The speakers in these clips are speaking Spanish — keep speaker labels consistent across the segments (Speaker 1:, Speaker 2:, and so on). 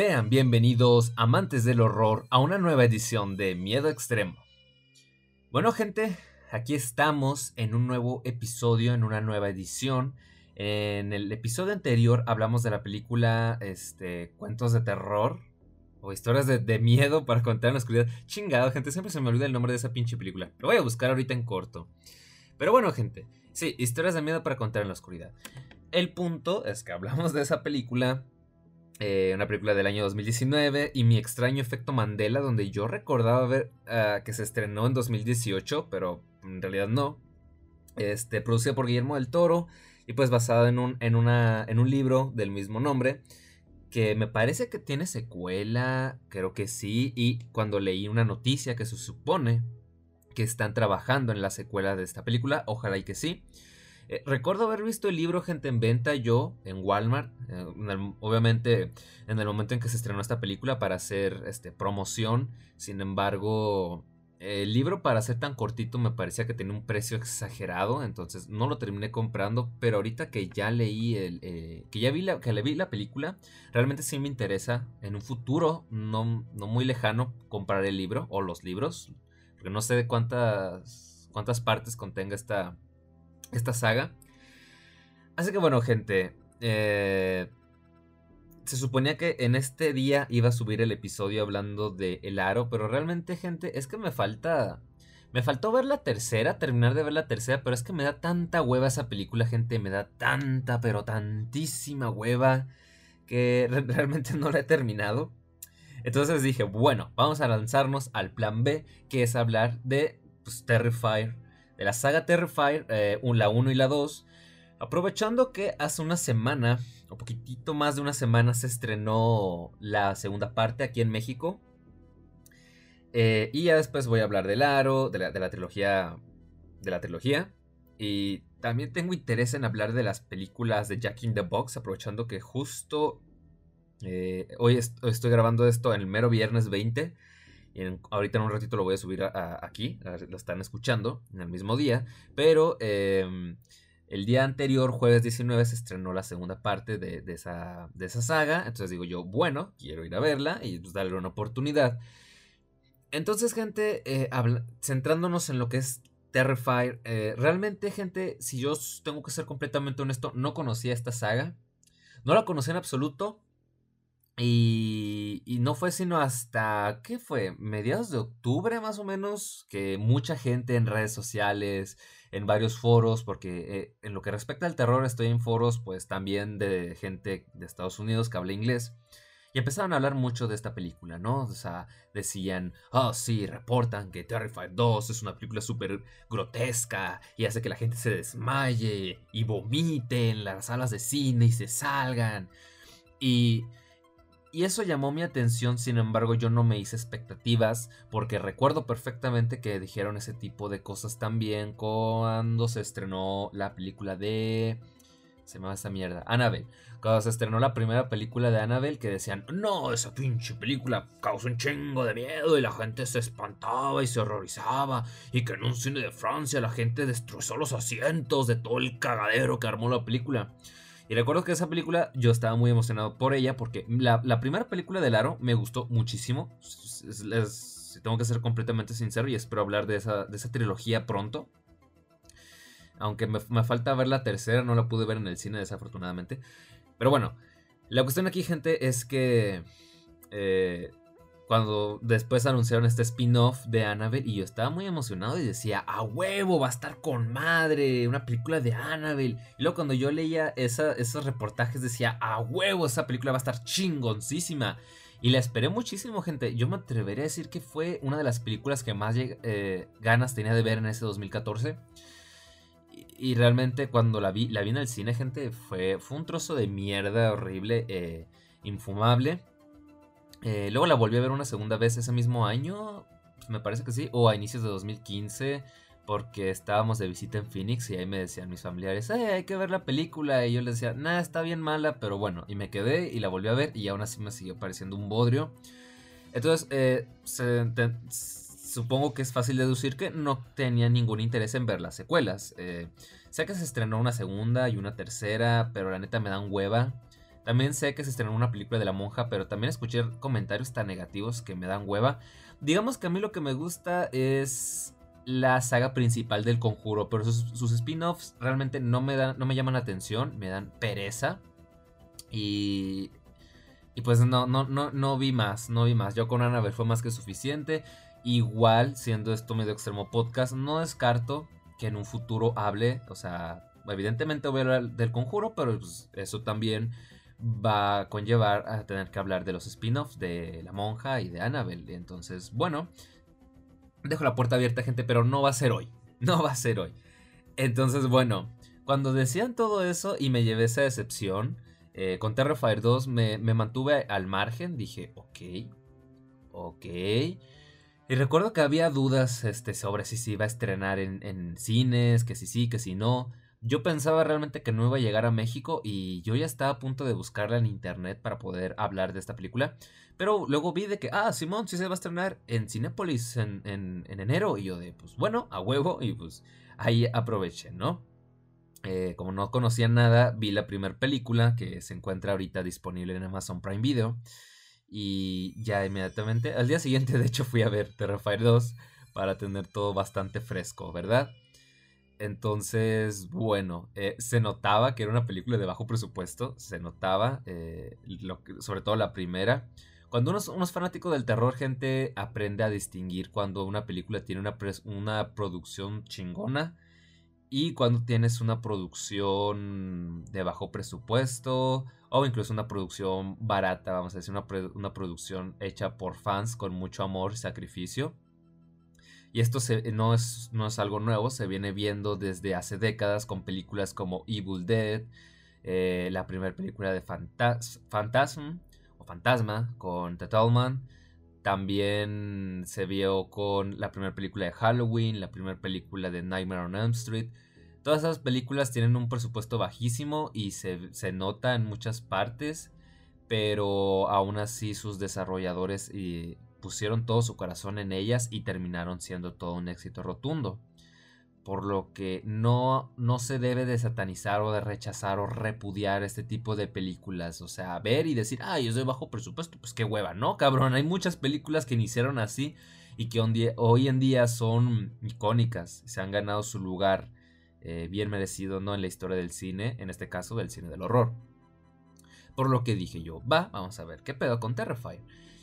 Speaker 1: Sean bienvenidos, amantes del horror, a una nueva edición de Miedo Extremo. Bueno, gente, aquí estamos en un nuevo episodio, en una nueva edición. En el episodio anterior hablamos de la película este, Cuentos de Terror o Historias de, miedo para contar en la oscuridad. Chingado, gente, siempre se me olvida el nombre de esa pinche película. Lo voy a buscar ahorita en corto. Pero bueno, gente, sí, Historias de miedo para contar en la oscuridad. El punto es que hablamos de esa película eh, una película del año 2019, y Mi extraño efecto Mandela, donde yo recordaba ver ah, que se estrenó en 2018, pero en realidad no. Este, producida por Guillermo del Toro y pues basada en un, en, una, en un libro del mismo nombre, que me parece que tiene secuela, creo que sí, y cuando leí una noticia que se supone que están trabajando en la secuela de esta película, ojalá y que sí. Eh, recuerdo haber visto el libro Gente en Venta yo en Walmart, eh, obviamente en el momento en que se estrenó esta película para hacer este, promoción, sin embargo el libro para ser tan cortito me parecía que tenía un precio exagerado, entonces no lo terminé comprando, pero ahorita que ya leí el, eh, que ya vi la, que le vi la película, realmente sí me interesa. En un futuro no, no muy lejano comprar el libro o los libros, porque no sé de cuántas, cuántas partes contenga esta, esta saga. Así que bueno, gente. Eh, se suponía que en este día iba a subir el episodio hablando de El Aro, pero realmente, gente, es que me falta... Me faltó ver la tercera, terminar de ver la tercera, pero es que me da tanta hueva esa película, gente, me da tanta, pero tantísima hueva, que realmente no la he terminado. Entonces dije, bueno, vamos a lanzarnos al plan B, que es hablar de pues, Terrifier de la saga Terrifier, eh, la 1 y la 2. Aprovechando que hace una semana, o poquitito más de una semana, se estrenó la segunda parte aquí en México. Eh, y ya después voy a hablar del Aro, de la, trilogía. De la trilogía. Y también tengo interés en hablar de las películas de Jack in the Box, aprovechando que justo eh, hoy estoy grabando esto en el mero viernes 20 ahorita en un ratito lo voy a subir aquí, lo están escuchando en el mismo día, pero em, el día anterior, jueves 19, se estrenó la segunda parte de, esa, de esa saga, entonces digo yo, bueno, quiero ir a verla y pues darle una oportunidad. Entonces, gente, eh, centrándonos en lo que es Terrifier, eh, realmente, gente, si yo tengo que ser completamente honesto, no conocía esta saga, no la conocía en absoluto, y, no fue sino hasta, ¿qué fue? Mediados de octubre más o menos, que mucha gente en redes sociales, en varios foros, porque eh, en lo que respecta al terror estoy en foros pues también de gente de Estados Unidos que habla inglés. Y empezaron a hablar mucho de esta película, ¿no? O sea, decían, oh sí, reportan que Terrified 2 es una película súper grotesca y hace que la gente se desmaye y vomite en las salas de cine y se salgan. Y y eso llamó mi atención, sin embargo yo no me hice expectativas porque recuerdo perfectamente que dijeron ese tipo de cosas también cuando se estrenó la película de... Se me va esa mierda. Annabelle. Cuando se estrenó la primera película de Annabelle que decían, no, esa pinche película causa un chingo de miedo y la gente se espantaba y se horrorizaba y que en un cine de Francia la gente destrozó los asientos de todo el cagadero que armó la película. Y recuerdo que esa película yo estaba muy emocionado por ella porque la, primera película de Laro me gustó muchísimo. tengo que ser completamente sincero y espero hablar de esa, de esa trilogía pronto. Aunque me, falta ver la tercera, no la pude ver en el cine desafortunadamente. Pero bueno, la cuestión aquí gente es que eh, cuando después anunciaron este spin-off de Annabelle y yo estaba muy emocionado y decía, a huevo, va a estar con madre, una película de Annabelle. Y luego cuando yo leía esos reportajes decía, a huevo, esa película va a estar chingoncísima. Y la esperé muchísimo, gente. Yo me atrevería a decir que fue una de las películas que más eh, ganas tenía de ver en ese 2014. Y, realmente cuando la vi, la vi en el cine, gente, fue, fue un trozo de mierda horrible, eh, infumable. Eh, luego la volví a ver una segunda vez ese mismo año, me parece que sí, o a inicios de 2015, porque estábamos de visita en Phoenix y ahí me decían mis familiares, hay que ver la película. Y yo les decía, nada, está bien mala, pero bueno, y me quedé y la volví a ver y aún así me siguió pareciendo un bodrio. Entonces, eh, supongo que es fácil deducir que no tenía ningún interés en ver las secuelas. Eh, sé que se estrenó una segunda y una tercera, pero la neta me dan hueva. También sé que se estrenó una película de la monja, pero también escuché comentarios tan negativos que me dan hueva. Digamos que a mí lo que me gusta es la saga principal del conjuro, pero sus, spin-offs realmente no me, dan, no me llaman la atención, me dan pereza. Y, y pues no, no, no, no vi más, no vi más. Yo con Annabelle fue más que suficiente. Igual, siendo esto medio extremo podcast, no descarto que en un futuro hable, o sea, evidentemente voy a hablar del conjuro, pero pues eso también va a conllevar a tener que hablar de los spin-offs de la monja y de Annabelle. Entonces, bueno, dejo la puerta abierta, gente, pero no va a ser hoy. No va a ser hoy. Entonces, bueno, cuando decían todo eso y me llevé esa decepción, eh, con Terrifier 2 me, mantuve al margen. Dije, ok, ok. Y recuerdo que había dudas este, sobre si se iba a estrenar en, en cines, que si sí, que si no. Yo pensaba realmente que no iba a llegar a México y yo ya estaba a punto de buscarla en internet para poder hablar de esta película. Pero luego vi de que, ah, Simón, sí se va a estrenar en Cinépolis en, en, enero. Y yo de, pues bueno, a huevo. Y pues ahí aproveché, ¿no? Eh, como no conocía nada, vi la primera película que se encuentra ahorita disponible en Amazon Prime Video. Y ya inmediatamente, al día siguiente de hecho fui a ver Terrifier 2 para tener todo bastante fresco, ¿verdad? Entonces, bueno, eh, se notaba que era una película de bajo presupuesto, se notaba, eh, sobre todo la primera. Cuando uno, es fanático del terror, gente aprende a distinguir cuando una película tiene una, una producción chingona y cuando tienes una producción de bajo presupuesto o incluso una producción barata, vamos a decir, una, una producción hecha por fans con mucho amor y sacrificio. Y esto no, es, no es algo nuevo, se viene viendo desde hace décadas con películas como Evil Dead, eh, la primera película de Fantas Phantasm o Fantasma con Ted También se vio con la primera película de Halloween, la primera película de Nightmare on Elm Street. Todas esas películas tienen un presupuesto bajísimo y se, se nota en muchas partes, pero aún así sus desarrolladores y pusieron todo su corazón en ellas y terminaron siendo todo un éxito rotundo. Por lo que no, no se debe de satanizar o de rechazar o repudiar este tipo de películas. O sea, ver y decir, ay, yo soy bajo presupuesto, pues qué hueva, ¿no, cabrón? Hay muchas películas que iniciaron así y que hoy en día son icónicas. Se han ganado su lugar eh, bien merecido, ¿no? En la historia del cine, en este caso del cine del horror. Por lo que dije yo, va, vamos a ver, ¿qué pedo con Terrifier?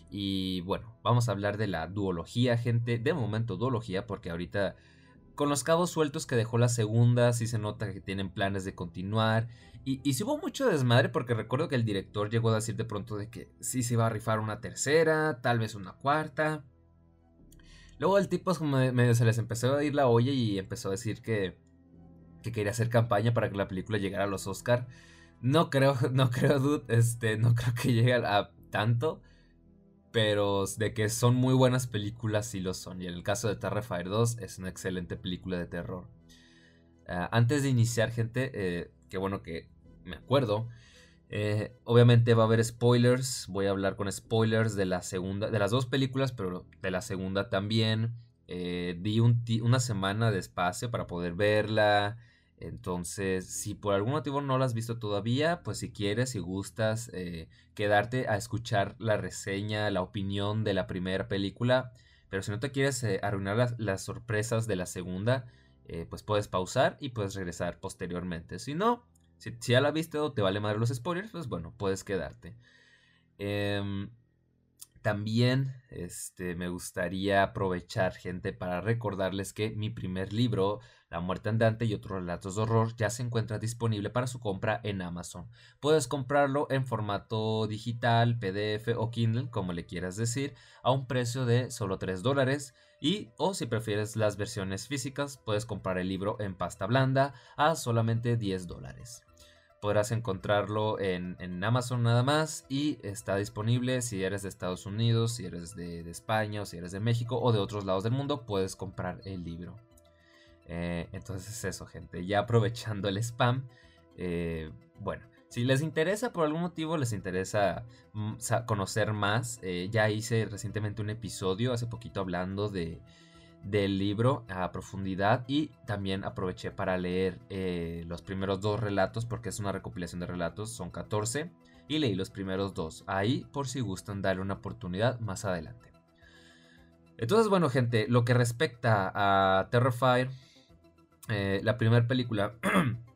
Speaker 1: Y bueno, vamos a hablar de la duología, gente. De momento duología, porque ahorita con los cabos sueltos que dejó la segunda, sí se nota que tienen planes de continuar. Y, y sí hubo mucho desmadre, porque recuerdo que el director llegó a decir de pronto de que sí se iba a rifar una tercera, tal vez una cuarta. Luego el tipo medio se les empezó a ir la olla y empezó a decir que, que quería hacer campaña para que la película llegara a los Oscar. No creo, no creo, dude, este, no creo que llegue a tanto pero de que son muy buenas películas sí lo son. Y en el caso de Terrifier 2 es una excelente película de terror. Ah, antes de iniciar, gente, eh, qué bueno que me acuerdo. Eh, obviamente va a haber spoilers. Voy a hablar con spoilers de la segunda, de las dos películas, pero de la segunda también. Eh, di una semana de espacio para poder verla. Entonces, si por algún motivo no la has visto todavía, pues si quieres, si gustas eh, quedarte a escuchar la reseña, la opinión de la primera película, pero si no te quieres eh, arruinar las, sorpresas de la segunda, eh, pues puedes pausar y puedes regresar posteriormente. Si no, si, ya la has visto o te vale madre los spoilers, pues bueno, puedes quedarte. Em, también este, me gustaría aprovechar, gente, para recordarles que mi primer libro, La muerte andante y otros relatos de horror, ya se encuentra disponible para su compra en Amazon. Puedes comprarlo en formato digital, PDF o Kindle, como le quieras decir, a un precio de solo 3 dólares. Y, o si prefieres las versiones físicas, puedes comprar el libro en pasta blanda a solamente 10 dólares. Podrás encontrarlo en, Amazon nada más y está disponible si eres de Estados Unidos, si eres de, España o si eres de México o de otros lados del mundo, puedes comprar el libro. Eh, entonces eso, gente. Ya aprovechando el spam, eh, bueno, si les interesa por algún motivo, les interesa mm, conocer más, eh, ya hice recientemente un episodio, hace poquito hablando de, del libro a profundidad y también aproveché para leer eh, los primeros dos relatos porque es una recopilación de relatos, son 14 y leí los primeros dos. Ahí por si gustan darle una oportunidad más adelante. Entonces bueno gente, lo que respecta a Terrifier, eh, la primera película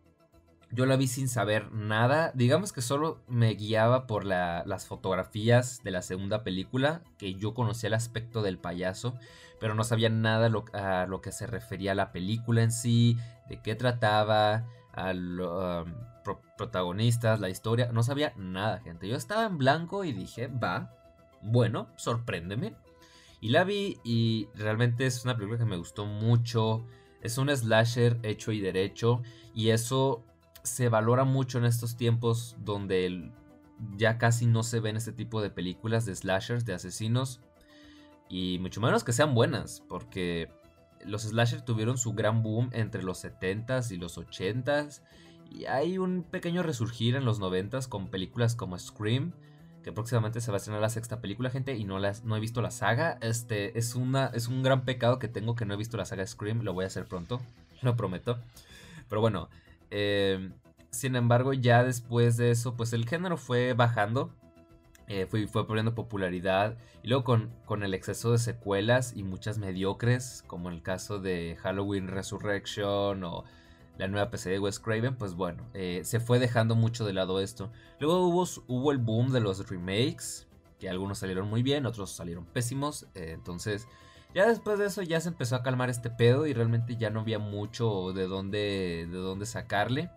Speaker 1: Yo la vi sin saber nada. Digamos que solo me guiaba por las fotografías de la segunda película, que yo conocía el aspecto del payaso, pero no sabía nada a lo que se refería a la película en sí, de qué trataba, a los um, protagonistas, la historia. No sabía nada, gente. Yo estaba en blanco y dije, va, bueno, sorpréndeme. Y la vi y realmente es una película que me gustó mucho. Es un slasher hecho y derecho. Y eso se valora mucho en estos tiempos donde ya casi no se ven este tipo de películas de slashers, de asesinos. Y mucho menos que sean buenas, porque los slashers tuvieron su gran boom entre los 70s y los 80s. Y hay un pequeño resurgir en los 90s con películas como Scream, que próximamente se va a estrenar la sexta película, gente, y no, las, no he visto la saga. Este es, una, es un gran pecado que tengo que no he visto la saga Scream, lo voy a hacer pronto, lo prometo. Pero bueno, Em, sin embargo, ya después de eso, pues el género fue bajando. Eh, fue, fue perdiendo popularidad. Y luego con, el exceso de secuelas y muchas mediocres, como el caso de Halloween Resurrection o la nueva PC de Wes Craven, pues bueno, eh, se fue dejando mucho de lado esto. Luego hubo, el boom de los remakes, que algunos salieron muy bien, otros salieron pésimos. Eh, entonces, ya después de eso ya se empezó a calmar este pedo y realmente ya no había mucho de dónde, de dónde sacarle.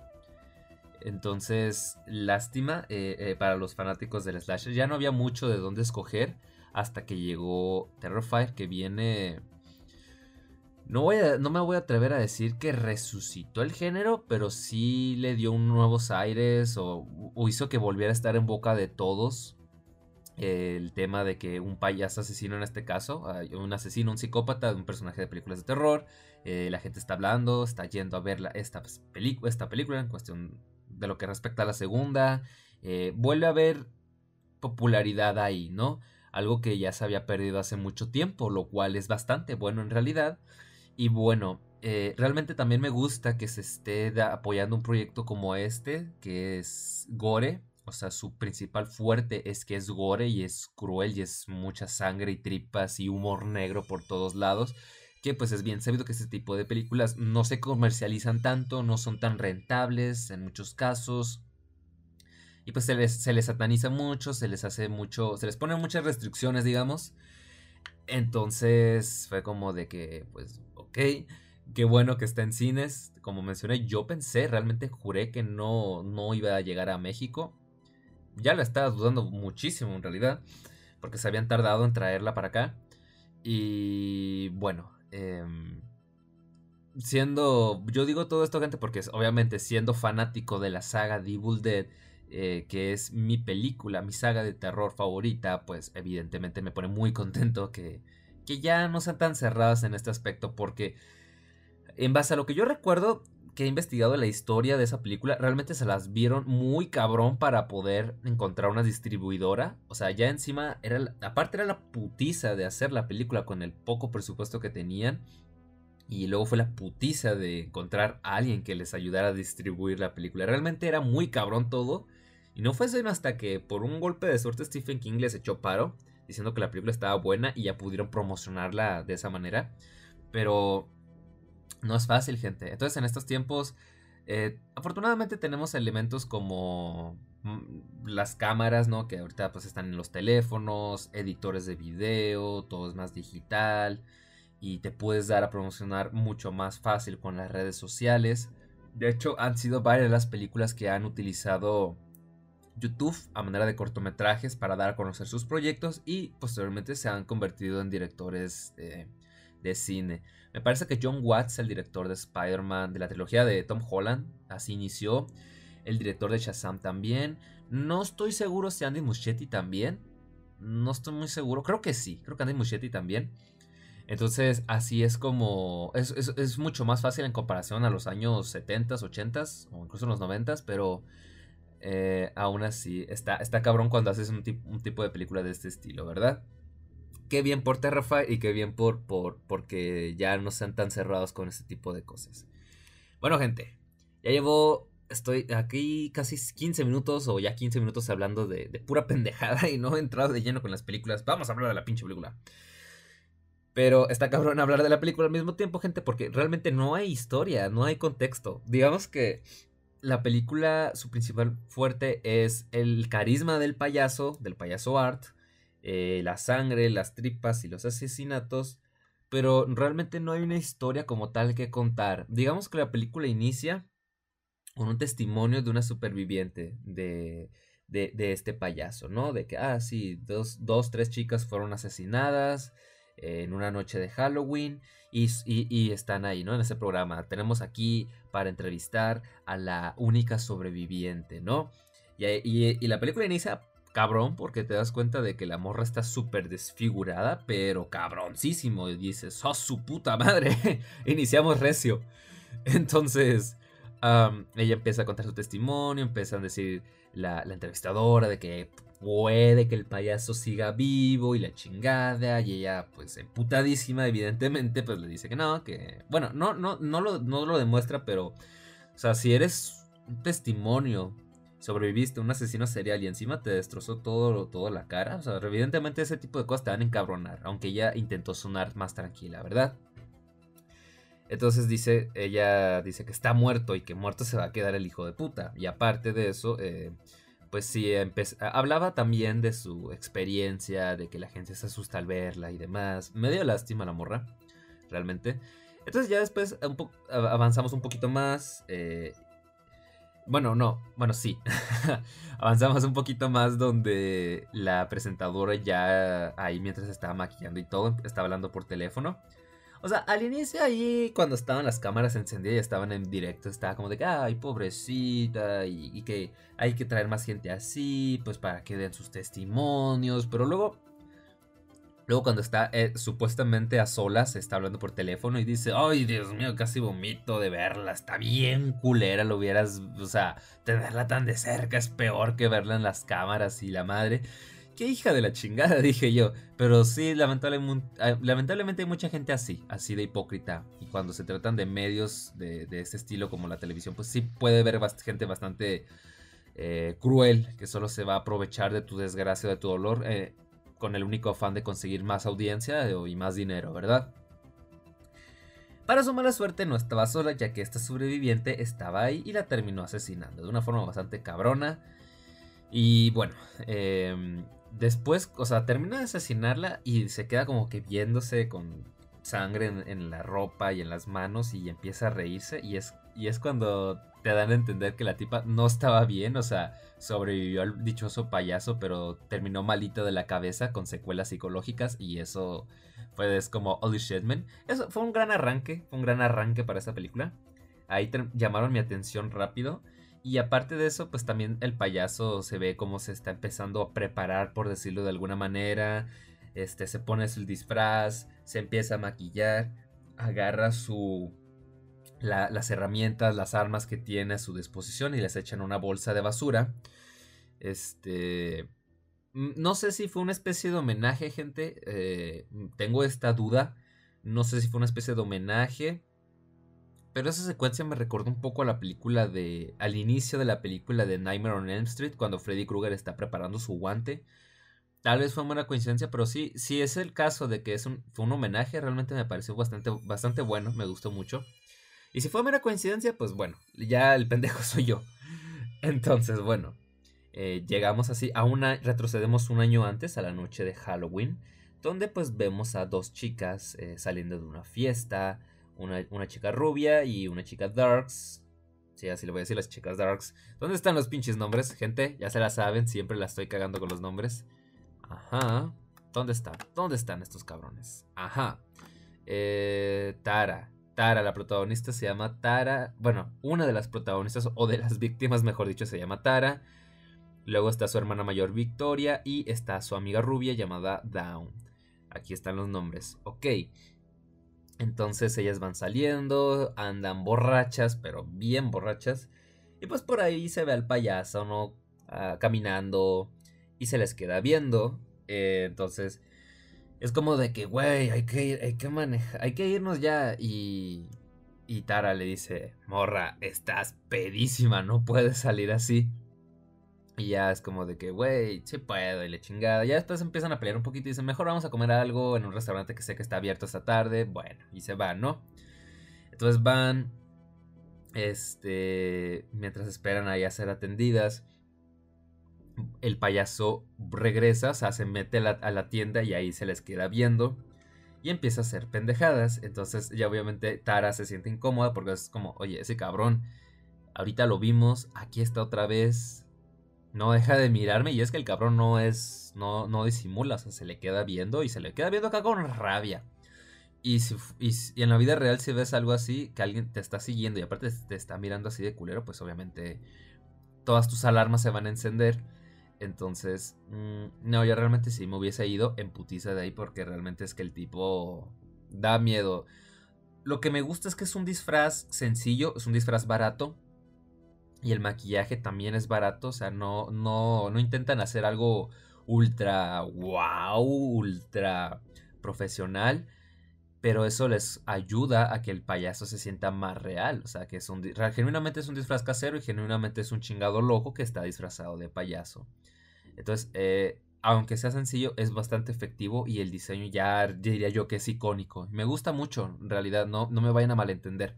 Speaker 1: Entonces, lástima eh, eh, para los fanáticos del slasher. Ya no había mucho de dónde escoger hasta que llegó Terrifier que viene... No, voy no me voy a atrever a decir que resucitó el género, pero sí le dio un nuevos aires o hizo que volviera a estar en boca de todos el tema de que un payaso asesino en este caso, un asesino, un psicópata, un personaje de películas de terror, eh, la gente está hablando, está yendo a ver esta, pues, esta película en cuestión de lo que respecta a la segunda, eh, vuelve a haber popularidad ahí, ¿no? Algo que ya se había perdido hace mucho tiempo, lo cual es bastante bueno en realidad. Y bueno, eh, realmente también me gusta que se esté apoyando un proyecto como este, que es Gore, o sea, su principal fuerte es que es gore y es cruel y es mucha sangre y tripas y humor negro por todos lados. Que pues es bien sabido que este tipo de películas no se comercializan tanto, no son tan rentables en muchos casos. Y pues se les, se les sataniza mucho, se les hace mucho, se les ponen muchas restricciones, digamos. Entonces fue como de que, pues, ok, qué bueno que está en cines. Como mencioné, yo pensé, realmente juré que no, no iba a llegar a México ya la estaba dudando muchísimo en realidad, porque se habían tardado en traerla para acá. Y bueno, em, siendo, yo digo todo esto gente porque obviamente siendo fanático de la saga The Evil Dead, eh, que es mi película, mi saga de terror favorita, pues evidentemente me pone muy contento que, que ya no sean tan cerradas en este aspecto porque en base a lo que yo recuerdo, que he investigado la historia de esa película, realmente se las vieron muy cabrón para poder encontrar una distribuidora. O sea, ya encima era, aparte era la putiza de hacer la película con el poco presupuesto que tenían. Y luego fue la putiza de encontrar a alguien que les ayudara a distribuir la película. Realmente era muy cabrón todo. Y no fue sino hasta que por un golpe de suerte Stephen King les echó paro, diciendo que la película estaba buena y ya pudieron promocionarla de esa manera. Pero no es fácil, gente. Entonces, en estos tiempos, eh, afortunadamente tenemos elementos como mm, las cámaras, ¿no? Que ahorita pues están en los teléfonos, editores de video, todo es más digital y te puedes dar a promocionar mucho más fácil con las redes sociales. De hecho, han sido varias las películas que han utilizado YouTube a manera de cortometrajes para dar a conocer sus proyectos y posteriormente se han convertido en directores de cine. Me parece que John Watts, el director de Spider-Man, de la trilogía de Tom Holland, así inició. El director de Shazam también. No estoy seguro si Andy Muschietti también. No estoy muy seguro. Creo que sí. Creo que Andy Muschietti también. Entonces, así es como. Es, mucho más fácil en comparación a los años 70s, 80s o incluso los 90s, pero eh, aún así está, está cabrón cuando haces un, un tipo de película de este estilo, ¿verdad? Qué bien por Terrify y qué bien por, por porque ya no sean tan cerrados con este tipo de cosas. Bueno, gente, ya llevo estoy aquí casi 15 minutos o ya 15 minutos hablando de, pura pendejada y no he entrado de lleno con las películas. Vamos a hablar de la pinche película. Pero está cabrón hablar de la película al mismo tiempo, gente, porque realmente no hay historia, no hay contexto. Digamos que la película, su principal fuerte es el carisma del payaso, del payaso Art, eh, la sangre, las tripas y los asesinatos, pero realmente no hay una historia como tal que contar. Digamos que la película inicia con un testimonio de una superviviente de, de, este payaso, ¿no? De que, ah, sí, dos, dos, tres chicas fueron asesinadas en una noche de Halloween y, y, están ahí, ¿no? En ese programa. Tenemos aquí para entrevistar a la única sobreviviente, ¿no? Y, y la película inicia cabrón porque te das cuenta de que la morra está súper desfigurada, pero cabroncísimo. Y dices, ¡oh, su puta madre! Iniciamos recio. Entonces, ella empieza a contar su testimonio, empieza a decir la, entrevistadora de que puede que el payaso siga vivo y la chingada, y ella pues emputadísima evidentemente pues le dice que no, que bueno, no, no, no, lo, no lo demuestra, pero o sea, si eres un testimonio, sobreviviste a un asesino serial y encima te destrozó todo, todo la cara, o sea, evidentemente ese tipo de cosas te van a encabronar, aunque ella intentó sonar más tranquila, ¿verdad? Entonces dice, ella dice que está muerto y que muerto se va a quedar el hijo de puta. Y aparte de eso, eh, pues sí, hablaba también de su experiencia, de que la gente se asusta al verla y demás. Me dio lástima la morra, realmente. Entonces ya después avanzamos un poquito más. Eh, bueno, no, bueno, sí. avanzamos un poquito más donde la presentadora ya ahí mientras estaba maquillando y todo, estaba hablando por teléfono. O sea, al inicio ahí, cuando estaban las cámaras encendidas y estaban en directo, estaba como de que, ay, pobrecita, y, que hay que traer más gente así, pues para que den sus testimonios. Pero luego, luego cuando está eh, supuestamente a solas, está hablando por teléfono y dice, ay, Dios mío, casi vomito de verla, está bien culera, lo hubieras, o sea, tenerla tan de cerca es peor que verla en las cámaras y la madre. Qué hija de la chingada, dije yo. Pero sí, lamentablemente, ah, lamentablemente hay mucha gente así, así de hipócrita. Y cuando se tratan de medios de, de este estilo como la televisión, pues sí puede haber gente bastante eh, cruel que solo se va a aprovechar de tu desgracia de tu dolor eh, con el único afán de conseguir más audiencia eh, y más dinero, ¿verdad? Para su mala suerte no estaba sola ya que esta sobreviviente estaba ahí y la terminó asesinando de una forma bastante cabrona. Y bueno, eh, después, o sea, termina de asesinarla y se queda como que viéndose con sangre en, la ropa y en las manos y empieza a reírse y es, y es cuando te dan a entender que la tipa no estaba bien, o sea, sobrevivió al dichoso payaso, pero terminó malito de la cabeza con secuelas psicológicas y eso pues como Holy Shitman. Eso fue un gran arranque, fue un gran arranque para esta película. Ahí llamaron mi atención rápido. Y aparte de eso, pues también el payaso se ve como se está empezando a preparar, por decirlo de alguna manera. Este, se pone su disfraz, se empieza a maquillar, agarra su... las herramientas, las armas que tiene a su disposición y las echa en una bolsa de basura. Este... No sé si fue una especie de homenaje, gente. Eh, tengo esta duda. No sé si fue una especie de homenaje pero esa secuencia me recordó un poco a la película de. al inicio de la película de Nightmare on Elm Street, cuando Freddy Krueger está preparando su guante. Tal vez fue una coincidencia, pero sí, sí es el caso de que es un, fue un homenaje, realmente me pareció bastante, bastante bueno, me gustó mucho. Y si fue mera coincidencia, pues bueno, ya el pendejo soy yo. Entonces, bueno, eh, llegamos así a una, retrocedemos un año antes, a la noche de Halloween, donde pues vemos a dos chicas eh, saliendo de una fiesta, una, chica rubia y una chica darks. Sí, así le voy a decir las chicas darks. ¿Dónde están los pinches nombres, gente? Ya se la saben, siempre la estoy cagando con los nombres. Ajá. ¿Dónde están? ¿Dónde están estos cabrones? Ajá. Eh, Tara. Tara, la protagonista se llama Tara. Bueno, una de las protagonistas o de las víctimas, mejor dicho, se llama Tara. Luego está su hermana mayor Victoria y está su amiga rubia llamada Down. Aquí están los nombres. Ok. Entonces ellas van saliendo, andan borrachas, pero bien borrachas. Y pues por ahí se ve al payaso, ¿no? Ah, caminando y se les queda viendo. Eh, entonces es como de que, güey, hay que, hay que manejar, hay que irnos ya. Y, y Tara le dice, morra, estás pedísima, no puedes salir así. Y ya es como de que, güey, sí puedo, y le chingada. Ya después empiezan a pelear un poquito y dicen, mejor vamos a comer algo en un restaurante que sé que está abierto esta tarde. Bueno, y se van, ¿no? Entonces van, este, mientras esperan ahí a ser atendidas el payaso regresa, o sea, se mete a la, tienda y ahí se les queda viendo y empieza a hacer pendejadas. Entonces ya obviamente Tara se siente incómoda porque es como, oye, ese cabrón, ahorita lo vimos, aquí está otra vez, no deja de mirarme y es que el cabrón no es, no, no disimula, o sea, se le queda viendo y se le queda viendo acá con rabia. Y, si, y, en la vida real si ves algo así, que alguien te está siguiendo y aparte te está mirando así de culero, pues obviamente todas tus alarmas se van a encender. Entonces, mm, no, yo realmente sí me hubiese ido en putiza de ahí porque realmente es que el tipo da miedo. Lo que me gusta es que es un disfraz sencillo, es un disfraz barato. Y el maquillaje también es barato, o sea, no, no, no intentan hacer algo ultra wow, ultra profesional. Pero eso les ayuda a que el payaso se sienta más real. O sea, que es un, genuinamente es un disfraz casero y genuinamente es un chingado loco que está disfrazado de payaso. Entonces, eh, aunque sea sencillo, es bastante efectivo y el diseño ya diría yo que es icónico. Me gusta mucho, en realidad, no, no me vayan a malentender.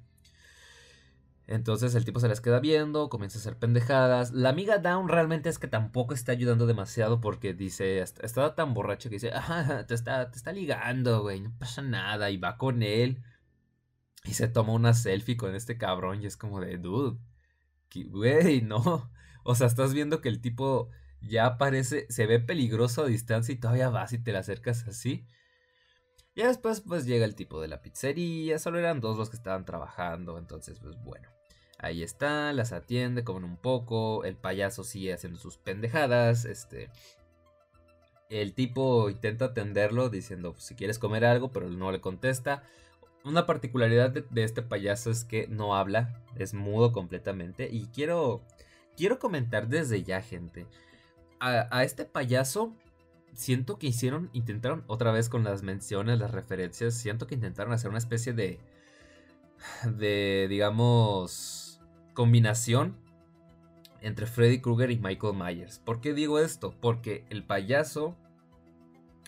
Speaker 1: Entonces el tipo se las queda viendo, comienza a hacer pendejadas. La amiga Down realmente es que tampoco está ayudando demasiado porque dice, está tan borracha que dice, te está, te está ligando, güey, no pasa nada. Y va con él y se toma una selfie con este cabrón y es como de, dude, güey, no. O sea, estás viendo que el tipo ya parece, se ve peligroso a distancia y todavía vas y te le acercas así. Y después pues llega el tipo de la pizzería, solo eran dos los que estaban trabajando, entonces pues bueno. Ahí está, las atiende, comen un poco, el payaso sigue haciendo sus pendejadas, este... El tipo intenta atenderlo diciendo si quieres comer algo, pero no le contesta. Una particularidad de, de, este payaso es que no habla, es mudo completamente. Y quiero, quiero comentar desde ya, gente a, este payaso siento que hicieron, intentaron otra vez con las menciones, las referencias, siento que intentaron hacer una especie de, de, digamos, combinación entre Freddy Krueger y Michael Myers. ¿Por qué digo esto? Porque el payaso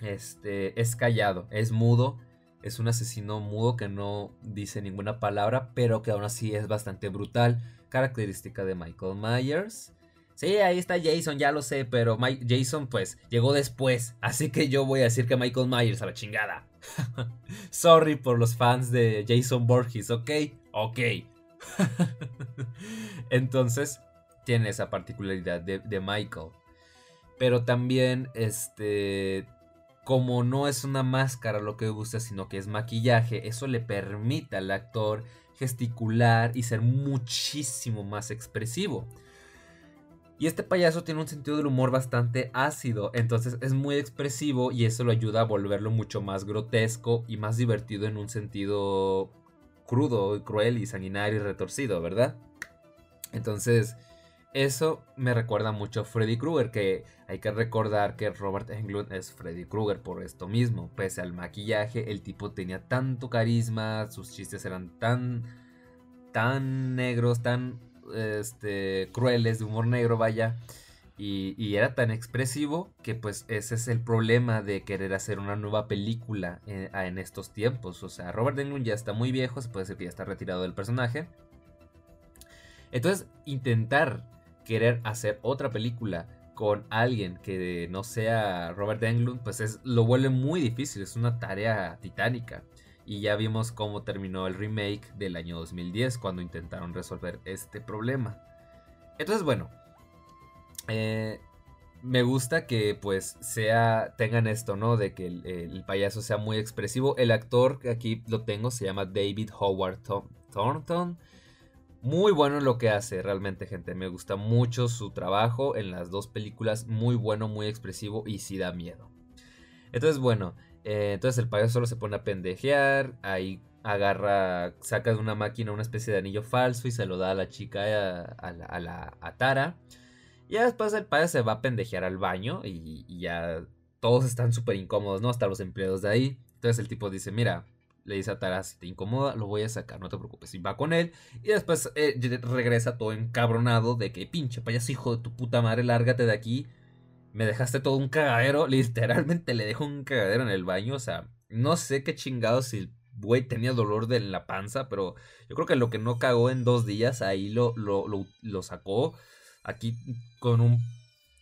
Speaker 1: este, es callado, es mudo, es un asesino mudo que no dice ninguna palabra, pero que aún así es bastante brutal, característica de Michael Myers. Sí, ahí está Jason, ya lo sé, pero Jason pues llegó después, así que yo voy a decir que Michael Myers a la chingada. Sorry por los fans de Jason Borges, ¿ok? Ok. Entonces, tiene esa particularidad de, de Michael. Pero también, este, como no es una máscara lo que usa, sino que es maquillaje, eso le permite al actor gesticular y ser muchísimo más expresivo. Y este payaso tiene un sentido del humor bastante ácido, entonces es muy expresivo y eso lo ayuda a volverlo mucho más grotesco y más divertido en un sentido crudo, cruel y sanguinario y retorcido, ¿verdad? Entonces, eso me recuerda mucho a Freddy Krueger, que hay que recordar que Robert Englund es Freddy Krueger por esto mismo. Pese al maquillaje, el tipo tenía tanto carisma, sus chistes eran tan tan negros, tan este, crueles, de humor negro, vaya. Y, era tan expresivo que pues ese es el problema de querer hacer una nueva película en, estos tiempos. O sea, Robert Englund ya está muy viejo, se puede decir que ya está retirado del personaje. Entonces, intentar querer hacer otra película con alguien que no sea Robert Englund, pues es, lo vuelve muy difícil, es una tarea titánica. Y ya vimos cómo terminó el remake del año 2010 cuando intentaron resolver este problema. Entonces, bueno, eh, me gusta que pues sea, tengan esto, ¿no? De que el, payaso sea muy expresivo. El actor que aquí lo tengo se llama David Howard Thornton. Muy bueno en lo que hace, realmente, gente. Me gusta mucho su trabajo en las dos películas. Muy bueno, muy expresivo y sí da miedo. Entonces, bueno, eh, entonces el payaso solo se pone a pendejear, ahí agarra, saca de una máquina una especie de anillo falso y se lo da a la chica, a, la, a Tara. Y después el payaso se va a pendejear al baño y, ya todos están súper incómodos, ¿no? Hasta los empleados de ahí. Entonces el tipo dice, mira, le dice a Tara, si te incomoda, lo voy a sacar, no te preocupes. Y va con él. Y después eh, regresa todo encabronado de que, pinche payaso hijo de tu puta madre, lárgate de aquí. Me dejaste todo un cagadero. Literalmente le dejo un cagadero en el baño. O sea, no sé qué chingados si el güey tenía dolor de la panza, pero yo creo que lo que no cagó en dos días, ahí lo, lo, lo sacó. Aquí con un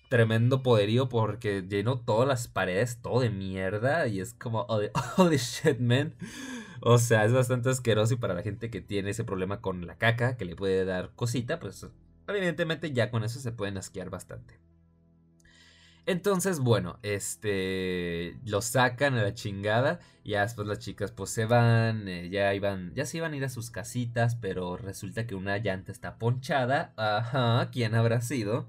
Speaker 1: tremendo poderío porque llenó todas las paredes, todo de mierda. Y es como, holy shit, man. O sea, es bastante asqueroso y para la gente que tiene ese problema con la caca, que le puede dar cosita, pues evidentemente ya con eso se pueden asquear bastante. Entonces, bueno, este lo sacan a la chingada y ya después las chicas pues se van, eh, ya iban, ya se iban a ir a sus casitas, pero resulta que una llanta está ponchada. Ajá, ¿quién habrá sido?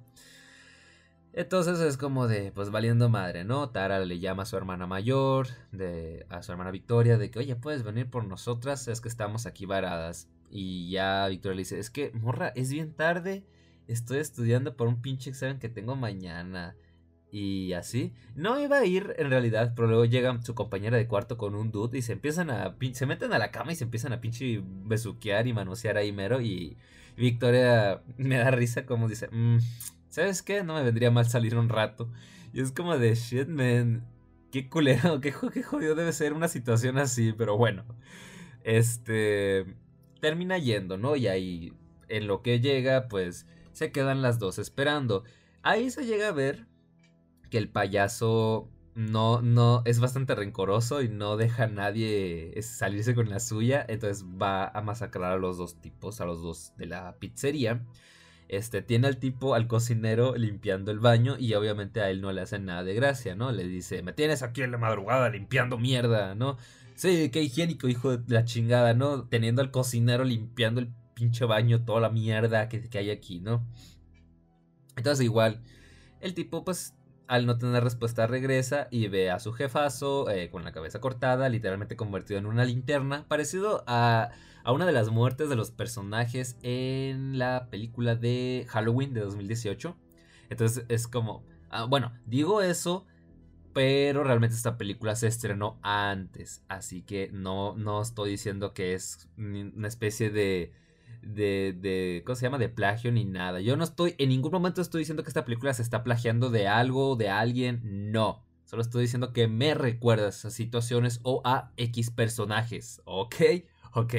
Speaker 1: Entonces es como de, pues valiendo madre, ¿no? Tara le llama a su hermana mayor, de, a su hermana Victoria, de que, oye, puedes venir por nosotras, es que estamos aquí varadas. Y ya Victoria le dice, es que, morra, es bien tarde, estoy estudiando por un pinche examen que tengo mañana. Y así. No iba a ir en realidad, pero luego llega su compañera de cuarto con un dude y se empiezan a. Se meten a la cama y se empiezan a pinche besuquear y manosear ahí mero. Y Victoria me da risa como dice: mmm, ¿sabes qué? No me vendría mal salir un rato. Y es como de shit, man. Qué culero, qué, qué jodido debe ser una situación así, pero bueno. Este. Termina yendo, ¿no? Y ahí, en lo que llega, pues se quedan las dos esperando. Ahí se llega a ver que el payaso no, no, es bastante rencoroso y no deja a nadie salirse con la suya. Entonces va a masacrar a los dos tipos, a los dos de la pizzería. Este, tiene al tipo, al cocinero, limpiando el baño y obviamente a él no le hace nada de gracia, ¿no? Le dice, me tienes aquí en la madrugada limpiando mierda, ¿no? Sí, qué higiénico, hijo de la chingada, ¿no? Teniendo al cocinero limpiando el pinche baño, toda la mierda que, que hay aquí, ¿no? Entonces igual, el tipo pues al no tener respuesta regresa y ve a su jefazo eh, con la cabeza cortada, literalmente convertido en una linterna, parecido a, a, una de las muertes de los personajes en la película de Halloween de 2018. Entonces es como, ah, bueno, digo eso, pero realmente esta película se estrenó antes, así que no, no estoy diciendo que es una especie de de, de, ¿cómo se llama? De plagio ni nada. Yo no estoy, en ningún momento estoy diciendo que esta película se está plagiando de algo, de alguien, no. Solo estoy diciendo que me recuerda a esas situaciones o a X personajes, ¿ok? Ok,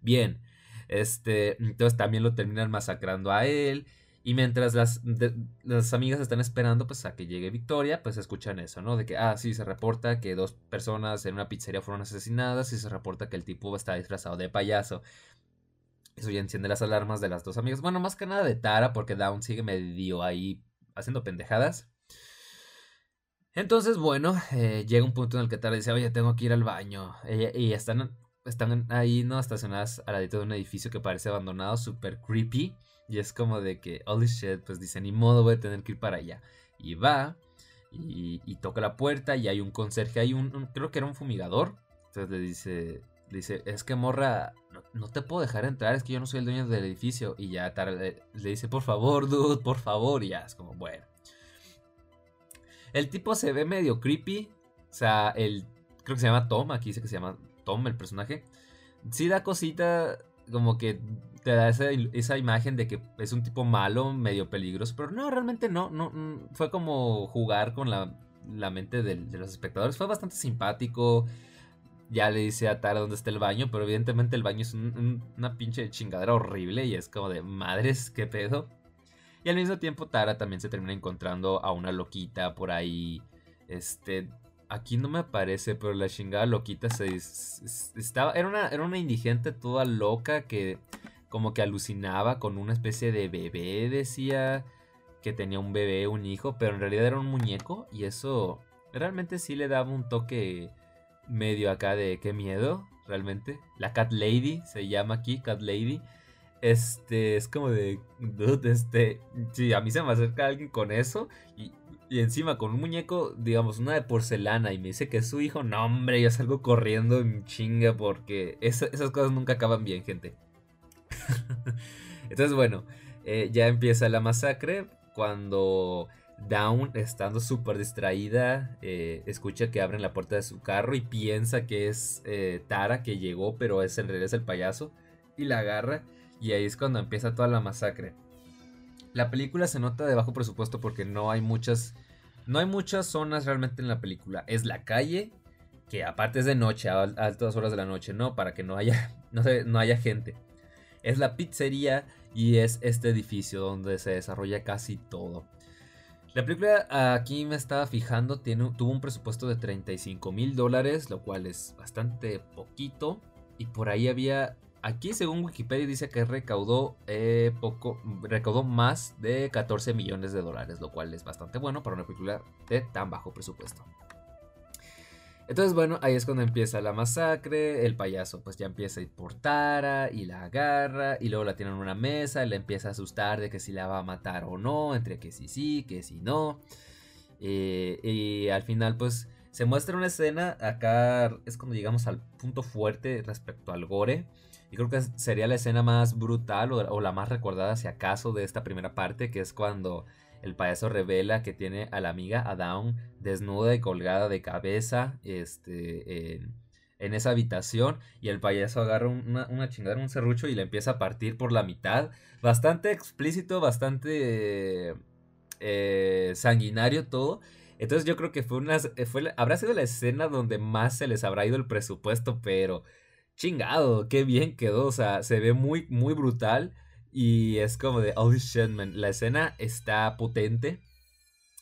Speaker 1: bien. Este, entonces también lo terminan masacrando a él. Y mientras las, las amigas están esperando pues a que llegue Victoria, pues escuchan eso, ¿no? De que, ah, sí, se reporta que dos personas en una pizzería fueron asesinadas y se reporta que el tipo está disfrazado de payaso. Eso ya enciende las alarmas de las dos amigas. Bueno, más que nada de Tara, porque Down sigue medio ahí haciendo pendejadas. Entonces, bueno, eh, llega un punto en el que Tara dice, oye, tengo que ir al baño. y están, están ahí, ¿no? Estacionadas al ladito de un edificio que parece abandonado, súper creepy. Y es como de que, holy shit, pues dice, ni modo, voy a tener que ir para allá. Y va, y, toca la puerta, y hay un conserje, hay un, creo que era un fumigador. Entonces le dice, dice, es que morra, no, te puedo dejar entrar, es que yo no soy el dueño del edificio. Y ya le, dice, por favor, dude, por favor. Y ya es como, bueno. El tipo se ve medio creepy. O sea, el. Creo que se llama Tom. Aquí dice que se llama Tom, el personaje. Sí da cosita. Como que te da esa, imagen de que es un tipo malo, medio peligroso. Pero no, realmente no. no fue como jugar con la, mente de los espectadores. Fue bastante simpático ya le dice a Tara dónde está el baño, pero evidentemente el baño es una pinche chingadera horrible y es como de madres, qué pedo. Y al mismo tiempo Tara también se termina encontrando a una loquita por ahí. Este, aquí no me aparece, pero la chingada loquita se estaba era una era una indigente toda loca que como que alucinaba con una especie de bebé, decía que tenía un bebé, un hijo, pero en realidad era un muñeco y eso realmente sí le daba un toque medio acá de qué miedo, realmente. La Cat Lady se llama aquí, Cat Lady. Este, es como de, este, si a mí se me acerca alguien con eso y, encima con un muñeco, digamos, una de porcelana y me dice que es su hijo, no hombre, yo salgo corriendo en chinga porque esas cosas nunca acaban bien, gente. Entonces, bueno, eh, ya empieza la masacre cuando Down, estando súper distraída, eh, escucha que abren la puerta de su carro y piensa que es eh, Tara que llegó, pero es en realidad el payaso. Y la agarra y ahí es cuando empieza toda la masacre. La película se nota de bajo presupuesto porque no hay muchas... No hay muchas zonas realmente en la película. Es la calle, que aparte es de noche, a altas horas de la noche, ¿no? Para que no haya, no, no haya gente. Es la pizzería y es este edificio donde se desarrolla casi todo. La película aquí me estaba fijando, tiene, tuvo un presupuesto de 35 mil dólares, lo cual es bastante poquito. Y por ahí había, aquí según Wikipedia dice que recaudó eh, poco, recaudó más de 14 millones de dólares, lo cual es bastante bueno para una película de tan bajo presupuesto. Entonces, bueno, ahí es cuando empieza la masacre. El payaso, pues ya empieza a ir por Tara y la agarra. Y luego la tiene en una mesa. Y le empieza a asustar de que si la va a matar o no. Entre que sí, sí, que sí, no. Eh, y al final, pues se muestra una escena. Acá es cuando llegamos al punto fuerte respecto al gore. Y creo que sería la escena más brutal o la más recordada, si acaso, de esta primera parte. Que es cuando el payaso revela que tiene a la amiga, a Down, desnuda y colgada de cabeza este, en, esa habitación. Y el payaso agarra una, una chingada, un serrucho y le empieza a partir por la mitad. Bastante explícito, bastante eh, sanguinario todo. Entonces yo creo que fue una, fue, habrá sido la escena donde más se les habrá ido el presupuesto, pero chingado, qué bien quedó, o sea, se ve muy, muy brutal. Y es como de, oh shit, man, la escena está potente.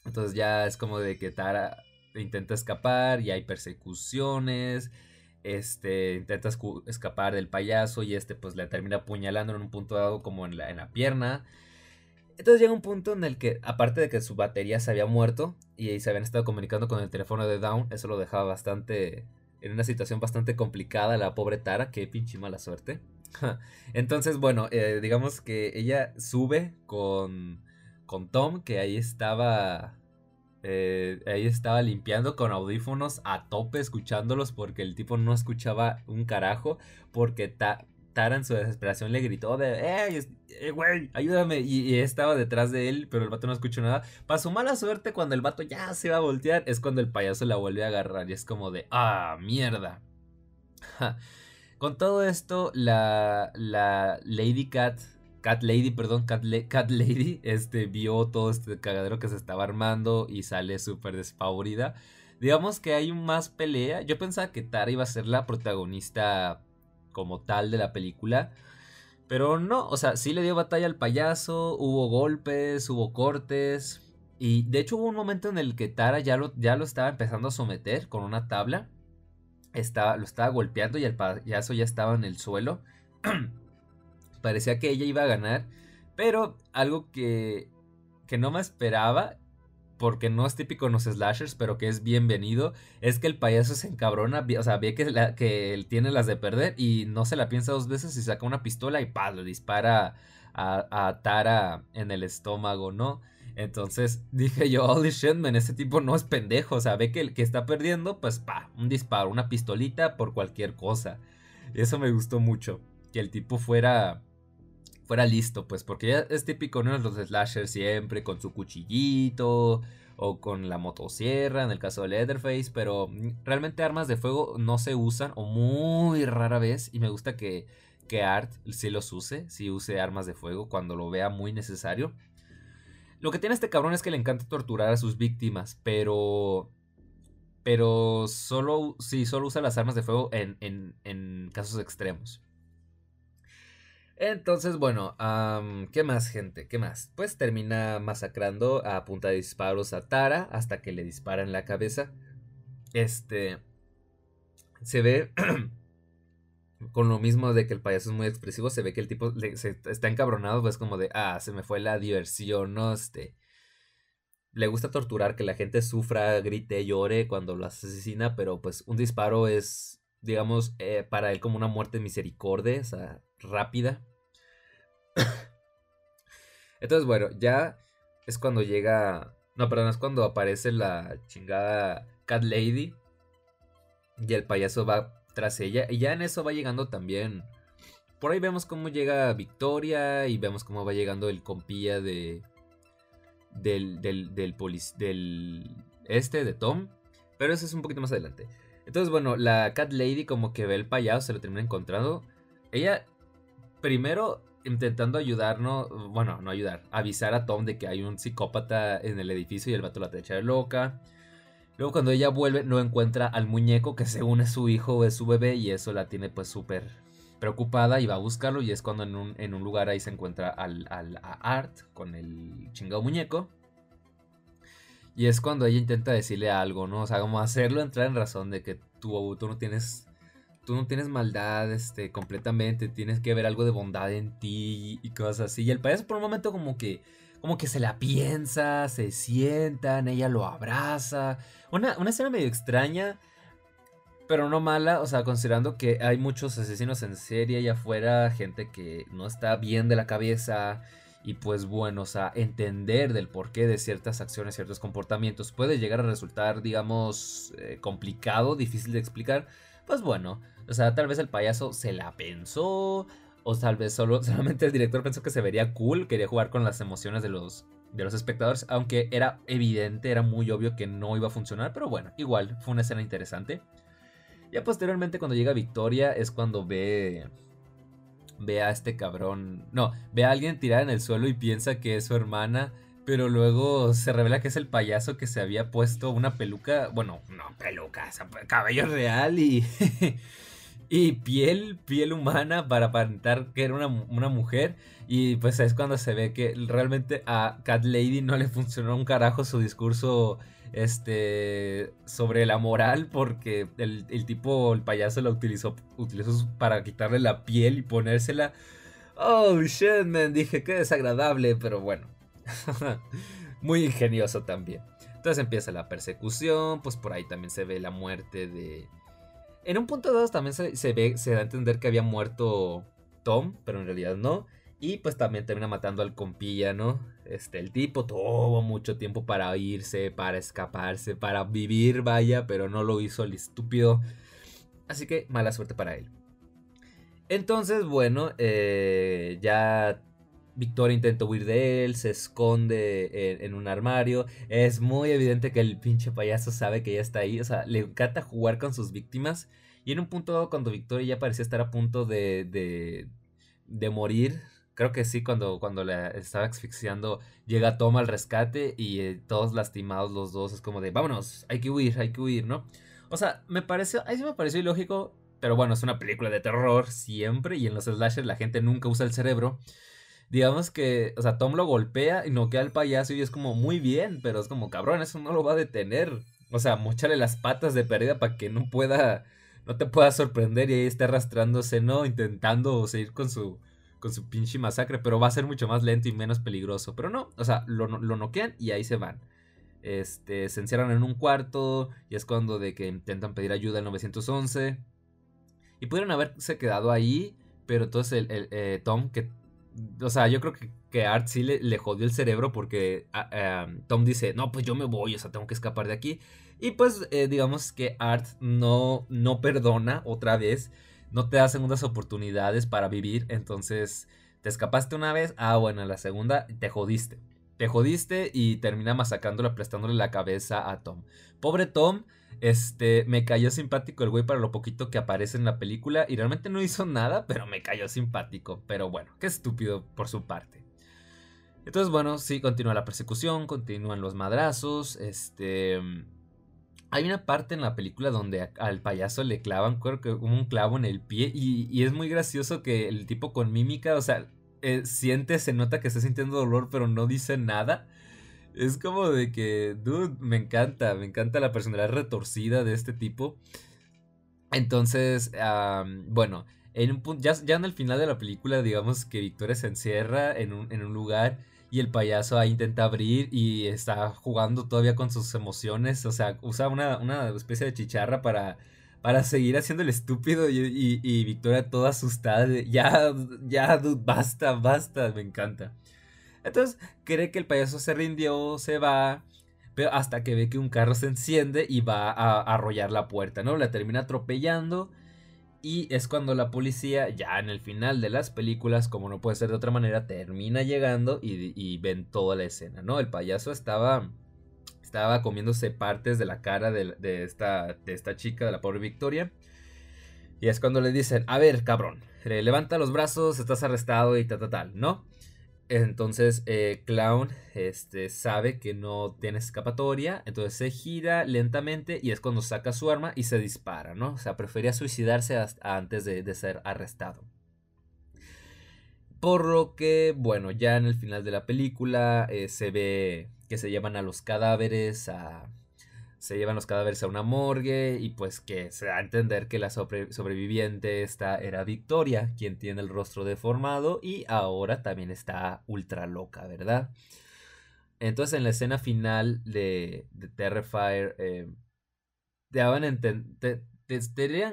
Speaker 1: Entonces ya es como de que Tara intenta escapar y hay persecuciones. Este intenta escapar del payaso y este pues le termina apuñalando en un punto dado como en la, en la pierna. Entonces llega un punto en el que, aparte de que su batería se había muerto y se habían estado comunicando con el teléfono de Down, eso lo dejaba bastante en una situación bastante complicada la pobre Tara, que pinche mala suerte. Entonces, bueno, eh, digamos que ella sube con, con Tom, que ahí estaba. Eh, ahí estaba limpiando con audífonos a tope, escuchándolos, porque el tipo no escuchaba un carajo. Porque Tara en su desesperación le gritó de, ¡eh, güey, ayúdame! Y, estaba detrás de él, pero el vato no escuchó nada. Para su mala suerte, cuando el vato ya se va a voltear, es cuando el payaso la vuelve a agarrar y es como de, ¡ah, mierda! Con todo esto, la, la Lady Cat, Cat Lady, perdón, Cat, Cat, Lady, este, vio todo este cagadero que se estaba armando y sale súper despavorida. Digamos que hay más pelea. Yo pensaba que Tara iba a ser la protagonista como tal de la película. Pero no, o sea, sí le dio batalla al payaso, hubo golpes, hubo cortes. Y de hecho hubo un momento en el que Tara ya lo, ya lo estaba empezando a someter con una tabla estaba, lo estaba golpeando y el payaso ya estaba en el suelo. Parecía que ella iba a ganar, pero algo que, que no me esperaba, porque no es típico en los slashers, pero que es bienvenido, es que el payaso se encabrona, o sea, ve que, él tiene las de perder y no se la piensa dos veces y saca una pistola y pa, le dispara a, a Tara en el estómago, ¿no? Entonces dije yo, holy shit, este tipo no es pendejo. O sea, ve que el que está perdiendo, pues pa, un disparo, una pistolita por cualquier cosa. Y eso me gustó mucho. Que el tipo fuera. Fuera listo, pues, porque ya es típico, ¿no? Los slashers siempre con su cuchillito o con la motosierra, en el caso de Leatherface, pero realmente armas de fuego no se usan o muy rara vez y me gusta que, que Art sí los use, sí use armas de fuego cuando lo vea muy necesario. Lo que tiene este cabrón es que le encanta torturar a sus víctimas, pero. Pero solo. Sí, solo usa las armas de fuego en, en, casos extremos. Entonces, bueno, ¿qué más, gente? ¿Qué más? Pues termina masacrando a punta de disparos a Tara hasta que le dispara en la cabeza. Este. Se ve. con lo mismo de que el payaso es muy expresivo, se ve que el tipo se, está encabronado, pues como de, ah, se me fue la diversión, ¿no? Este, le gusta torturar, que la gente sufra, grite, llore cuando lo asesina, pero pues un disparo es, digamos, eh, para él como una muerte misericordia, o sea, rápida. Entonces, bueno, ya es cuando llega, no, perdón, es cuando aparece la chingada Cat Lady y el payaso va tras ella. Y ya en eso va llegando también. Por ahí vemos cómo llega Victoria y vemos cómo va llegando el compilla de. del, del, del, del este, de Tom. Pero eso es un poquito más adelante. Entonces, bueno, la Cat Lady como que ve el payaso, se lo termina encontrando. Ella, primero intentando ayudarnos, bueno, no ayudar, avisar a Tom de que hay un psicópata en el edificio y el vato la de loca. Luego cuando ella vuelve no encuentra al muñeco que según es su hijo o es su bebé y eso la tiene pues súper preocupada y va a buscarlo y es cuando en un, en un lugar ahí se encuentra al, al, a Art con el chingado muñeco. Y es cuando ella intenta decirle algo, ¿no? O sea, como hacerlo entrar en razón de que tú, tú no tienes tú no tienes maldad este, completamente, tienes que ver algo de bondad en ti y cosas así. Y el payaso por un momento como que, como que se la piensa, se sientan, ella lo abraza. Una, una escena medio extraña, pero no mala, o sea, considerando que hay muchos asesinos en serie allá afuera, gente que no está bien de la cabeza. Y pues bueno, o sea, entender del porqué de ciertas acciones, ciertos comportamientos puede llegar a resultar, digamos, eh, complicado, difícil de explicar. Pues bueno, o sea, tal vez el payaso se la pensó. O tal vez solo, solamente el director pensó que se vería cool. Quería jugar con las emociones de los, de los espectadores. Aunque era evidente, era muy obvio que no iba a funcionar. Pero bueno, igual, fue una escena interesante. Ya posteriormente, cuando llega Victoria, es cuando ve. Ve a este cabrón. No, ve a alguien tirar en el suelo y piensa que es su hermana. Pero luego se revela que es el payaso que se había puesto una peluca. Bueno, no peluca, cabello real y. y piel, piel humana para aparentar que era una, mujer. Y pues es cuando se ve que realmente a Cat Lady no le funcionó un carajo su discurso este sobre la moral porque el, tipo, el payaso la utilizó, utilizó para quitarle la piel y ponérsela. Oh, shit, dije que desagradable, pero bueno. Muy ingenioso también. Entonces empieza la persecución, pues por ahí también se ve la muerte de, en un punto 2 también se, ve, se da a entender que había muerto Tom, pero en realidad no. Y pues también termina matando al compilla, ¿no? Este, el tipo tuvo mucho tiempo para irse, para escaparse, para vivir, vaya, pero no lo hizo el estúpido. Así que mala suerte para él. Entonces, bueno, eh, ya Victoria intenta huir de él, se esconde en, un armario. Es muy evidente que el pinche payaso sabe que ya está ahí. O sea, le encanta jugar con sus víctimas. Y en un punto cuando Victoria ya parecía estar a punto de, de, de morir, creo que sí, cuando, cuando la estaba asfixiando, llega Tom al rescate y eh, todos lastimados los dos. Es como de, vámonos, hay que huir, hay que huir, ¿no? O sea, me pareció, ahí sí me pareció ilógico. Pero bueno, es una película de terror siempre. Y en los slashers la gente nunca usa el cerebro digamos que, o sea, Tom lo golpea y noquea al payaso y es como muy bien, pero es como, cabrón, eso no lo va a detener. O sea, mochale las patas de pérdida para que no pueda, no te pueda sorprender y ahí esté arrastrándose, ¿no? Intentando seguir con su, con su pinche masacre, pero va a ser mucho más lento y menos peligroso. Pero no, o sea, lo, lo noquean y ahí se van. Este, se encierran en un cuarto y es cuando de que intentan pedir ayuda al 911. Y pudieron haberse quedado ahí, pero entonces el, el eh, Tom, que o sea, yo creo que, que Art sí le, jodió el cerebro porque ah, Tom dice, no, pues yo me voy, o sea, tengo que escapar de aquí. Y pues eh, digamos que Art no, no perdona otra vez, no te da segundas oportunidades para vivir, entonces te escapaste una vez, ah, bueno, la segunda te jodiste. Te jodiste y termina masacrándole, aplastándole la cabeza a Tom. Pobre Tom, este, me cayó simpático el güey para lo poquito que aparece en la película y realmente no hizo nada, pero me cayó simpático. Pero bueno, qué estúpido por su parte. Entonces, bueno, sí, continúa la persecución, continúan los madrazos, este... Hay una parte en la película donde al payaso le clavan creo que un clavo en el pie y, es muy gracioso que el tipo con mímica, o sea, eh, siente, se nota que está sintiendo dolor, pero no dice nada. Es como de que, dude, me encanta, me encanta la personalidad retorcida de este tipo. Entonces, bueno, en un ya, ya en el final de la película, digamos que Victoria se encierra en un, lugar y el payaso ahí intenta abrir y está jugando todavía con sus emociones. O sea, usa una, una especie de chicharra para, para seguir haciendo el estúpido y, y Victoria toda asustada. Ya, ya, dude, basta, basta, me encanta. Entonces cree que el payaso se rindió, se va, pero hasta que ve que un carro se enciende y va a arrollar la puerta, ¿no? La termina atropellando Y es cuando la policía, ya en el final de las películas, como no puede ser de otra manera, termina llegando y, ven toda la escena, ¿no? El payaso estaba, estaba comiéndose partes de la cara de, esta, de esta chica, de la pobre Victoria. Y es cuando le dicen, a ver, cabrón, levanta los brazos, estás arrestado y tal, tal, tal, ¿no? Entonces eh, Clown este, sabe que no tiene escapatoria, entonces se gira lentamente y es cuando saca su arma y se dispara, ¿no? O sea, prefería suicidarse antes de, ser arrestado. Por lo que, bueno, ya en el final de la película eh, se ve que se llevan a los cadáveres a, se llevan los cadáveres a una morgue y pues que se da a entender que la sobreviviente esta era Victoria, quien tiene el rostro deformado y ahora también está ultra loca, ¿verdad? Entonces en la escena final de, de Terrifier, eh,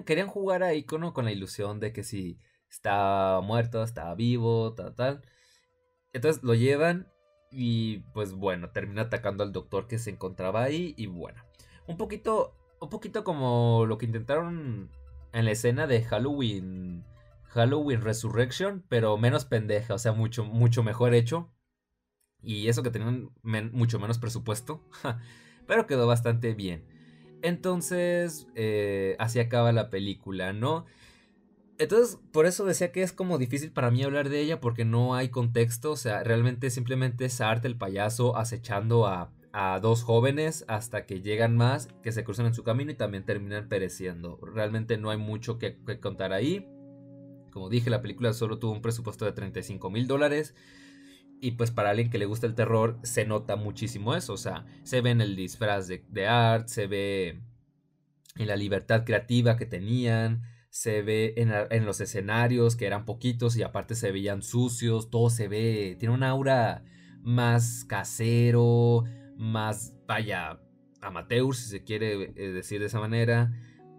Speaker 1: querían jugar ahí con, con la ilusión de que si estaba muerto, estaba vivo, tal, tal. Entonces lo llevan y pues bueno, termina atacando al doctor que se encontraba ahí y bueno un poquito, un poquito como lo que intentaron en la escena de Halloween, Halloween Resurrection, pero menos pendeja, o sea, mucho, mucho mejor hecho. Y eso que tenían mucho menos presupuesto, pero quedó bastante bien. Entonces, eh, así acaba la película, ¿no? Entonces, por eso decía que es como difícil para mí hablar de ella porque no hay contexto, o sea, realmente simplemente es arte el payaso acechando a a dos jóvenes hasta que llegan más que se cruzan en su camino y también terminan pereciendo. Realmente no hay mucho que, contar ahí. Como dije, la película solo tuvo un presupuesto de 35 mil dólares. Y pues para alguien que le gusta el terror se nota muchísimo eso. O sea, se ve en el disfraz de, art, se ve en la libertad creativa que tenían, se ve en, en, los escenarios que eran poquitos y aparte se veían sucios, todo se ve, tiene un aura más casero, más, vaya, amateur, si se quiere eh, decir de esa manera.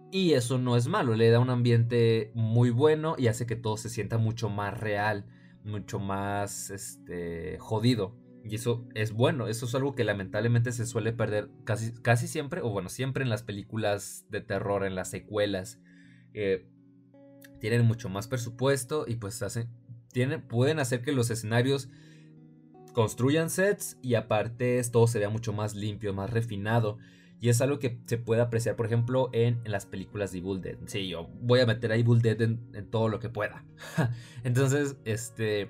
Speaker 1: Y eso no es malo, le da un ambiente muy bueno y hace que todo se sienta mucho más real, mucho más este, jodido. Y eso es bueno, eso es algo que lamentablemente se suele perder casi, casi siempre, o bueno, siempre en las películas de terror, en las secuelas. Eh, tienen mucho más presupuesto y pues hacen, tienen, pueden hacer que los escenarios construyan sets y aparte todo se vea mucho más limpio, más refinado. Y es algo que se puede apreciar, por ejemplo, en, las películas de Evil Dead. Sí, yo voy a meter a Evil Dead en, todo lo que pueda. Entonces, este...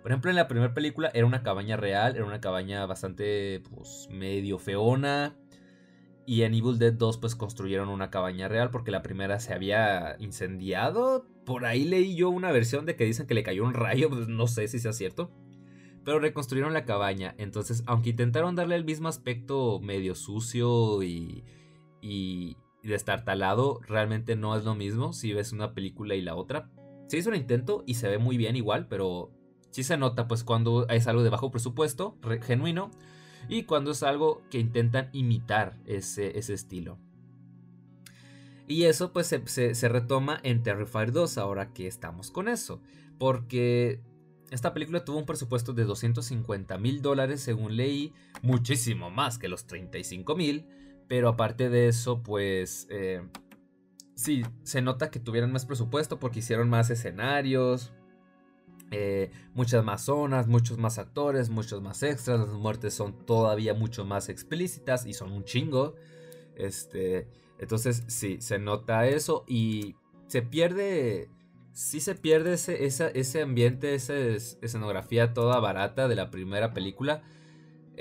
Speaker 1: Por ejemplo, en la primera película era una cabaña real, era una cabaña bastante, pues, medio feona. Y en Evil Dead 2, pues, construyeron una cabaña real porque la primera se había incendiado. Por ahí leí yo una versión de que dicen que le cayó un rayo, pues no sé si sea cierto pero reconstruyeron la cabaña. Entonces, aunque intentaron darle el mismo aspecto medio sucio y, y, destartalado, realmente no es lo mismo si ves una película y la otra. Se hizo un intento y se ve muy bien igual, pero sí se nota pues cuando es algo de bajo presupuesto, genuino, y cuando es algo que intentan imitar ese, estilo. Y eso pues se, se, retoma en Terrifier 2 ahora que estamos con eso. Porque esta película tuvo un presupuesto de 250 mil dólares según leí, muchísimo más que los 35 mil, pero aparte de eso, pues eh, sí, se nota que tuvieron más presupuesto porque hicieron más escenarios, eh, muchas más zonas, muchos más actores, muchos más extras, las muertes son todavía mucho más explícitas y son un chingo. Este, entonces sí, se nota eso y se pierde sí se pierde ese, ese ambiente, esa escenografía toda barata de la primera película.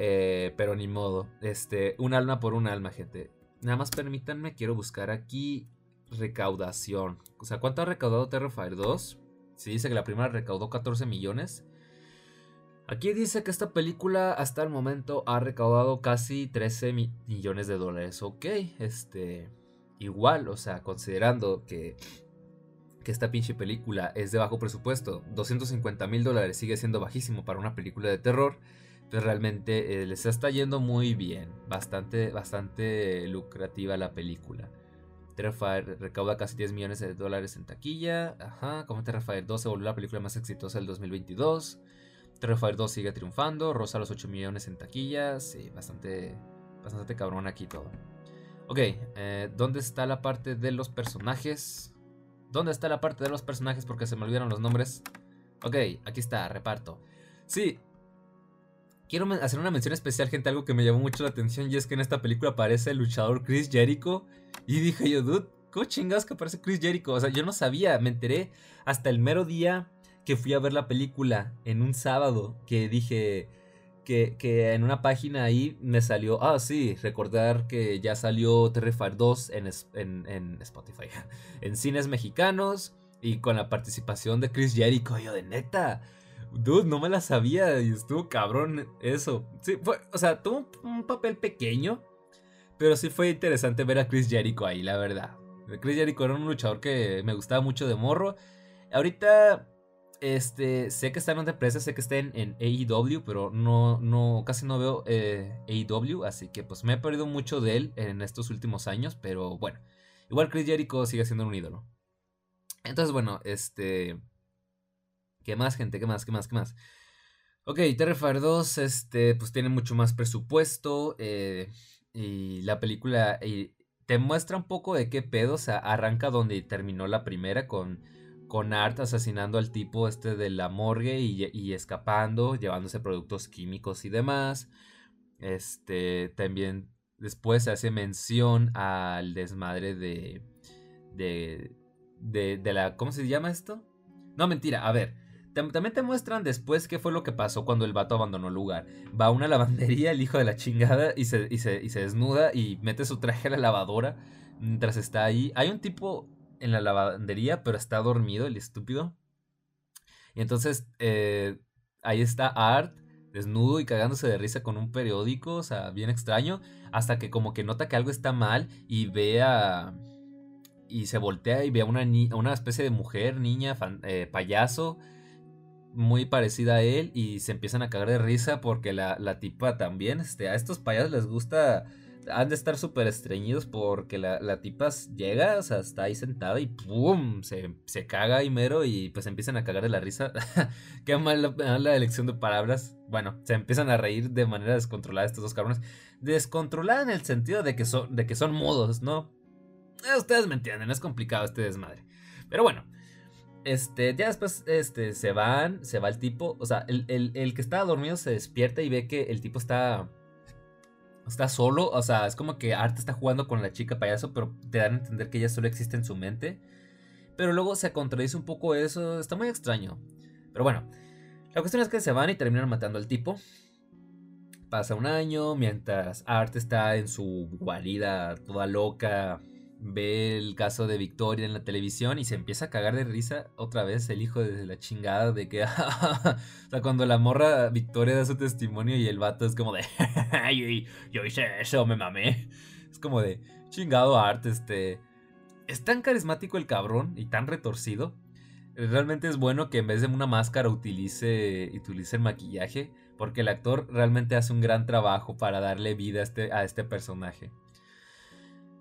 Speaker 1: Eh, pero ni modo. Este, un alma por un alma, gente. Nada más permítanme, quiero buscar aquí recaudación. O sea, ¿cuánto ha recaudado Terrifier 2? Si dice que la primera recaudó 14 millones. Aquí dice que esta película hasta el momento ha recaudado casi 13 millones de dólares. Ok, este. Igual, o sea, considerando que que esta pinche película es de bajo presupuesto, 250 mil dólares sigue siendo bajísimo para una película de terror, pues realmente eh, les está yendo muy bien, bastante, bastante lucrativa la película. Terrifier recauda casi 10 millones de dólares en taquilla, ajá, como Terrifier 2 se volvió la película más exitosa del 2022. Terrifier 2 sigue triunfando, rosa los 8 millones en taquilla, sí, bastante, bastante cabrón aquí todo. Ok, eh, ¿dónde está la parte de los personajes? ¿Dónde está la parte de los personajes? Porque se me olvidaron los nombres. Ok, aquí está, reparto. Sí. Quiero hacer una mención especial, gente, algo que me llamó mucho la atención. Y es que en esta película aparece el luchador Chris Jericho. Y dije yo, dude, ¿cómo chingados que aparece Chris Jericho? O sea, yo no sabía, me enteré hasta el mero día que fui a ver la película en un sábado. Que dije, que, en una página ahí me salió, ah, sí, recordar que ya salió Terrifier 2 en, en, Spotify, en cines mexicanos y con la participación de Chris Jericho. Yo de neta, dude, no me la sabía y estuvo cabrón eso. Sí, fue, o sea, tuvo un, papel pequeño, pero sí fue interesante ver a Chris Jericho ahí, la verdad. Chris Jericho era un luchador que me gustaba mucho de morro. Ahorita este, sé que está en otra empresa, sé que está en, AEW, pero no, no, casi no veo eh, AEW, así que pues me he perdido mucho de él en estos últimos años, pero bueno, igual Chris Jericho sigue siendo un ídolo. Entonces, bueno, este, ¿qué más, gente? ¿Qué más? ¿Qué más? ¿Qué más? Ok, Terrifier 2, este, pues tiene mucho más presupuesto eh, y la película te muestra un poco de qué pedo, o sea, arranca donde terminó la primera con con Art asesinando al tipo este de la morgue y, escapando, llevándose productos químicos y demás. Este, también después se hace mención al desmadre de, de, de, la, ¿cómo se llama esto? No, mentira, a ver, también te muestran después qué fue lo que pasó cuando el vato abandonó el lugar. Va a una lavandería, el hijo de la chingada, y se, y se, y se desnuda y mete su traje a la lavadora mientras está ahí. Hay un tipo en la lavandería, pero está dormido el estúpido. Y entonces eh, ahí está Art, desnudo y cagándose de risa con un periódico, o sea, bien extraño, hasta que como que nota que algo está mal y ve a... Y se voltea y ve a una, una especie de mujer, niña, eh, payaso, muy parecida a él y se empiezan a cagar de risa porque la, la tipa también, este, a estos payasos les gusta han de estar súper estreñidos porque la, la tipa llega, o sea, está ahí sentada y ¡pum! Se, se caga y mero y pues empiezan a cagar de la risa. Qué mala, la elección de palabras. Bueno, se empiezan a reír de manera descontrolada estos dos cabrones. Descontrolada en el sentido de que son, de que son mudos, ¿no? Eh, ustedes me entienden, es complicado este desmadre. Pero bueno, este, ya después este, se van, se va el tipo. O sea, el, el, el que estaba dormido se despierta y ve que el tipo está está solo, o sea, es como que Art está jugando con la chica payaso, pero te dan a entender que ella solo existe en su mente. Pero luego se contradice un poco eso, está muy extraño. Pero bueno, la cuestión es que se van y terminan matando al tipo. Pasa un año mientras Art está en su guarida toda loca, ve el caso de Victoria en la televisión y se empieza a cagar de risa otra vez el hijo de la chingada de que, o sea, cuando la morra Victoria da su testimonio y el vato es como de, yo, hice eso, me mamé. Es como de, chingado art, este, es tan carismático el cabrón y tan retorcido. Realmente es bueno que en vez de una máscara utilice, utilice el maquillaje, porque el actor realmente hace un gran trabajo para darle vida a este, a este personaje.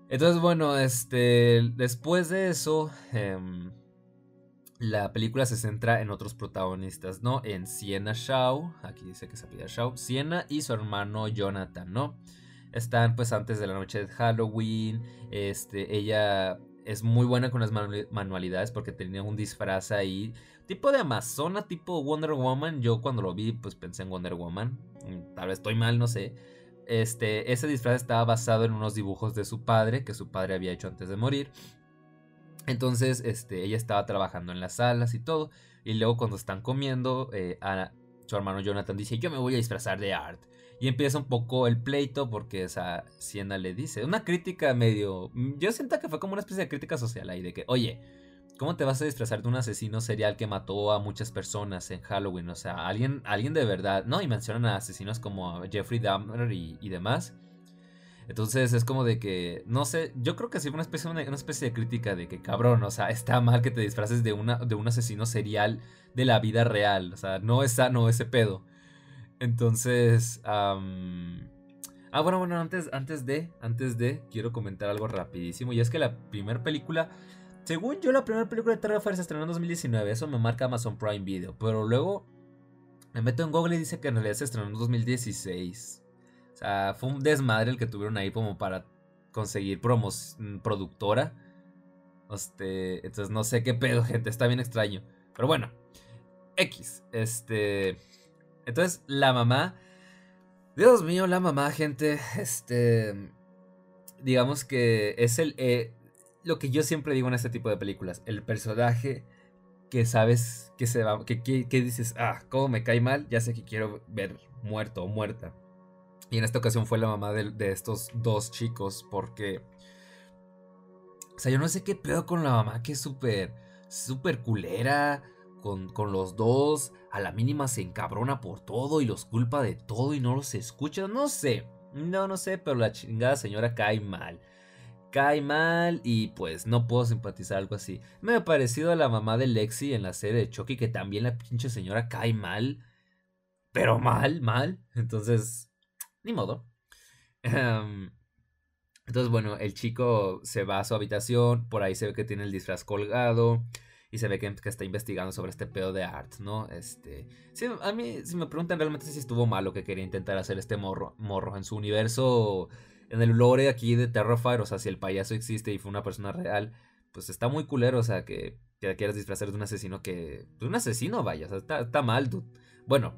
Speaker 1: Entonces, bueno, este, después de eso, em, la película se centra en otros protagonistas, ¿no? En Sienna Shaw, aquí dice que se pide Shaw, Sienna y su hermano Jonathan, ¿no? Están pues antes de la noche de Halloween, este, ella es muy buena con las manualidades porque tenía un disfraz ahí, tipo de Amazona, tipo Wonder Woman, yo cuando lo vi pues pensé en Wonder Woman, mm, tal vez estoy mal, no sé este, ese disfraz estaba basado en unos dibujos de su padre, que su padre había hecho antes de morir. Entonces, este, ella estaba trabajando en las salas y todo. Y luego cuando están comiendo, eh, su hermano Jonathan dice, yo me voy a disfrazar de Art. Y empieza un poco el pleito porque esa Siena le dice, una crítica medio... Yo siento que fue como una especie de crítica social ahí, de que, oye, ¿Cómo te vas a disfrazar de un asesino serial que mató a muchas personas en Halloween? O sea, alguien, alguien de verdad, ¿no? Y mencionan a asesinos como Jeffrey Dahmer y, demás. Entonces es como de que, no sé, yo creo que sí una especie, una, especie de crítica de que, cabrón, o sea, está mal que te disfraces de, una, de un asesino serial de la vida real. O sea, no es sano ese pedo. Entonces, ah, bueno, bueno, antes, antes de, antes de, quiero comentar algo rapidísimo. Y es que la primera película según yo, la primera película de Terrifier se estrenó en 2019. Eso me marca Amazon Prime Video. Pero luego me meto en Google y dice que en realidad se estrenó en 2016. O sea, fue un desmadre el que tuvieron ahí como para conseguir promos, mm, productora. Este, entonces no sé qué pedo, gente, está bien extraño. Pero bueno, X, este... Entonces la mamá... Dios mío, la mamá, gente, este... Digamos que es el... Eh, lo que yo siempre digo en este tipo de películas, el personaje que sabes que se va, que, que, dices, ah, cómo me cae mal, ya sé que quiero ver muerto o muerta. Y en esta ocasión fue la mamá de, de estos dos chicos, porque o sea, yo no sé qué pedo con la mamá que es súper, súper culera con, con, los dos. A la mínima se encabrona por todo y los culpa de todo y no los escucha. No sé, no, no sé, pero la chingada señora cae mal. Cae mal y pues no puedo simpatizar algo así. Me ha parecido a la mamá de Lexi en la serie de Chucky que también la pinche señora cae mal. Pero mal, mal. Entonces, ni modo. Em, entonces, bueno, el chico se va a su habitación, por ahí se ve que tiene el disfraz colgado y se ve que, está investigando sobre este pedo de art, ¿no? Este, a mí, si me preguntan realmente si estuvo mal lo que quería intentar hacer este morro, morro en su universo, en el lore aquí de Terrifier, o sea, si el payaso existe y fue una persona real, pues está muy culero, o sea, que, que quieras disfrazar de un asesino que, de un asesino, vaya, o sea, está, mal, dude. Bueno,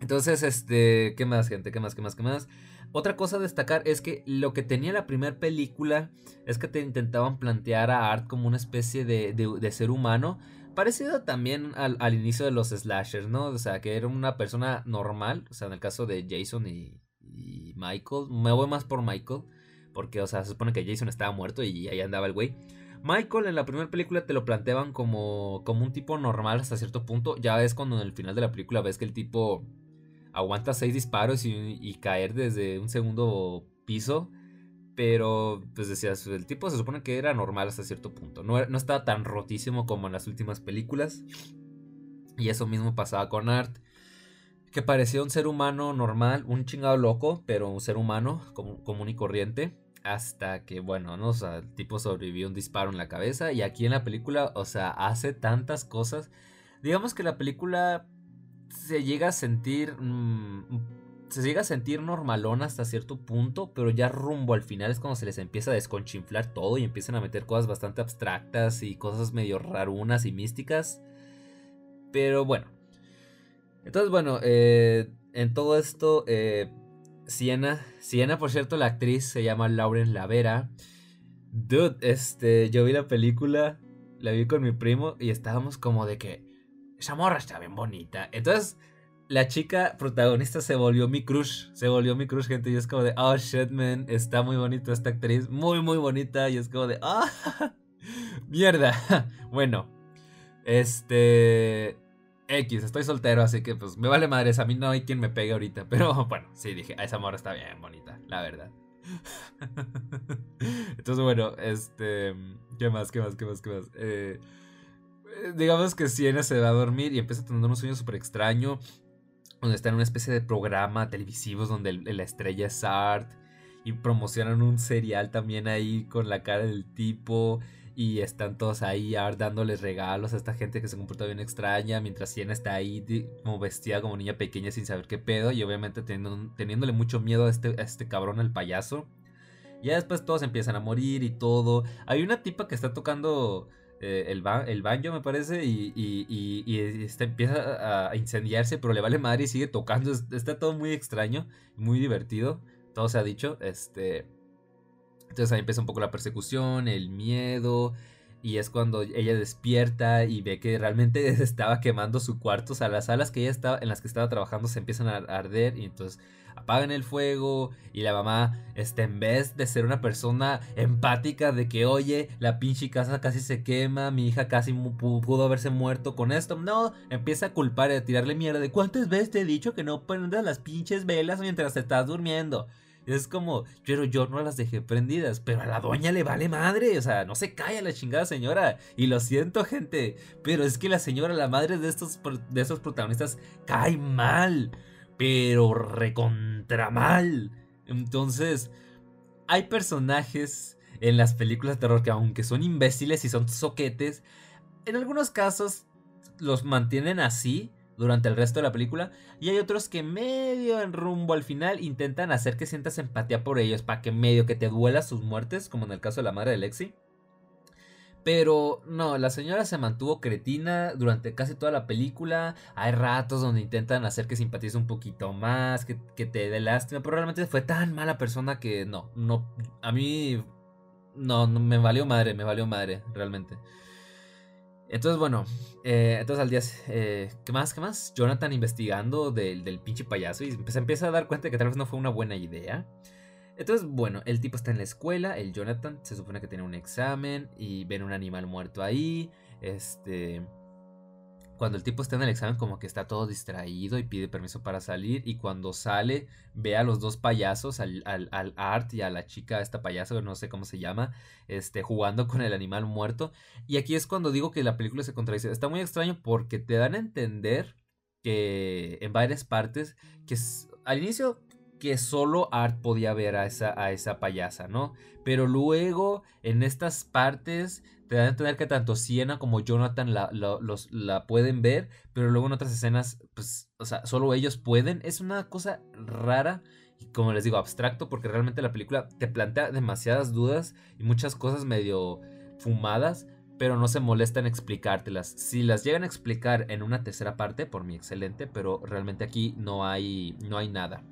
Speaker 1: entonces, este, ¿qué más, gente? ¿Qué más? ¿Qué más? ¿Qué más? Otra cosa a destacar es que lo que tenía la primera película es que te intentaban plantear a Art como una especie de, ser humano, parecido también al, inicio de los slashers, ¿no? O sea, que era una persona normal, o sea, en el caso de Jason y, Michael, me voy más por Michael, porque, o sea, se supone que Jason estaba muerto y ahí andaba el güey. Michael en la primera película te lo planteaban como, como un tipo normal hasta cierto punto. Ya ves cuando en el final de la película ves que el tipo aguanta seis disparos y, caer desde un segundo piso. Pero, pues decías, el tipo se supone que era normal hasta cierto punto. No, no estaba tan rotísimo como en las últimas películas. Y eso mismo pasaba con Art. Que parecía un ser humano normal, un chingado loco, pero un ser humano común y corriente. Hasta que, bueno, ¿no? O el tipo sobrevivió un disparo en la cabeza. Y aquí en la película, o sea, hace tantas cosas. Digamos que la película se llega a sentir. Mm, se llega a sentir normalón hasta cierto punto, pero ya rumbo al final es cuando se les empieza a desconchinflar todo y empiezan a meter cosas bastante abstractas y cosas medio rarunas y místicas. Pero bueno. Entonces, bueno, eh, en todo esto, eh, Siena, Siena, por cierto, la actriz se llama Lauren Lavera. Dude, este, yo vi la película, la vi con mi primo y estábamos como de que esa morra está bien bonita. Entonces, la chica protagonista se volvió mi crush. Se volvió mi crush, gente. Y es como de, oh shit, man, está muy bonita esta actriz. Muy, muy bonita. Y es como de, ah, mierda. bueno, este. X, estoy soltero, así que pues me vale madres. A mí no hay quien me pegue ahorita. Pero bueno, sí, dije, a esa morra está bien bonita, la verdad. Entonces, bueno, este. ¿Qué más? ¿Qué más? ¿Qué más? ¿Qué más? Eh digamos que Siena se va a dormir y empieza a tener un sueño súper extraño. Donde está en una especie de programa televisivo donde la estrella es Art. Y promocionan un serial también ahí con la cara del tipo. Y están todos ahí dándoles regalos a esta gente que se comporta bien extraña. Mientras Siena está ahí como vestida como niña pequeña sin saber qué pedo. Y obviamente teniéndole mucho miedo a este, a este cabrón, al payaso. Ya después todos empiezan a morir y todo. Hay una tipa que está tocando eh, el, el banjo, me parece, y, y, este, empieza a, incendiarse, pero le vale madre y sigue tocando. Está todo muy extraño, muy divertido, todo se ha dicho. Este, entonces ahí empieza un poco la persecución, el miedo. Y es cuando ella despierta y ve que realmente estaba quemando su cuarto. O sea, las salas que ella estaba, en las que estaba trabajando se empiezan a arder. Y entonces apagan el fuego y la mamá, este, en vez de ser una persona empática de que, oye, la pinche casa casi se quema, mi hija casi pudo haberse muerto con esto, no, empieza a culpar y a tirarle mierda de cuántas veces te he dicho que no prendas las pinches velas mientras estás durmiendo. Es como, pero yo no las dejé prendidas, pero a la doña le vale madre, o sea, no se calla la chingada señora. Y lo siento, gente, pero es que la señora, la madre de estos, de protagonistas, cae mal pero recontra mal. Entonces, hay personajes en las películas de terror que aunque son imbéciles y son soquetes, en algunos casos los mantienen así durante el resto de la película y hay otros que medio en rumbo al final intentan hacer que sientas empatía por ellos para que medio que te duela sus muertes, como en el caso de la madre de Lexi. Pero no, la señora se mantuvo cretina durante casi toda la película. Hay ratos donde intentan hacer que simpatice un poquito más, que, te dé lástima. Pero realmente fue tan mala persona que no, no, a mí no, no me valió madre, me valió madre, realmente. Entonces, bueno, eh, entonces al día, eh, ¿qué más? ¿Qué más? Jonathan investigando del, del pinche payaso y se empieza a dar cuenta que tal vez no fue una buena idea. Entonces, bueno, el tipo está en la escuela, el Jonathan se supone que tiene un examen y ven un animal muerto ahí. Este. Cuando el tipo está en el examen, como que está todo distraído y pide permiso para salir. Y cuando sale, ve a los dos payasos, al, al, Art y a la chica, esta payaso, no sé cómo se llama, este, jugando con el animal muerto. Y aquí es cuando digo que la película se contradice. Está muy extraño porque te dan a entender que en varias partes, que al inicio que solo Art podía ver a esa, a esa payasa, ¿no? Pero luego, en estas partes, te dan a entender que tanto Siena como Jonathan la, los, la pueden ver, pero luego en otras escenas, pues, o sea, solo ellos pueden. Es una cosa rara y, como les digo, abstracto, porque realmente la película te plantea demasiadas dudas y muchas cosas medio fumadas, pero no se molesta en explicártelas. Si las llegan a explicar en una tercera parte, por mí excelente, pero realmente aquí no hay, no hay nada.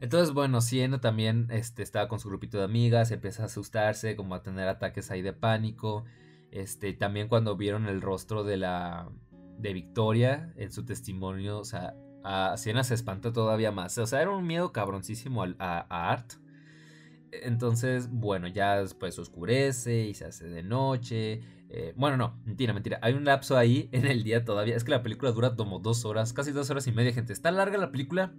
Speaker 1: Entonces, bueno, Siena también este, estaba con su grupito de amigas, empieza a asustarse, como a tener ataques ahí de pánico. Este, también cuando vieron el rostro de la de Victoria en su testimonio, o sea, a Siena se espantó todavía más. O sea, era un miedo cabroncísimo a, Art. Entonces, bueno, ya después oscurece y se hace de noche. Eh, bueno, no, mentira, mentira. Hay un lapso ahí en el día todavía. Es que la película dura como dos horas, casi dos horas y media, gente. Está larga la película,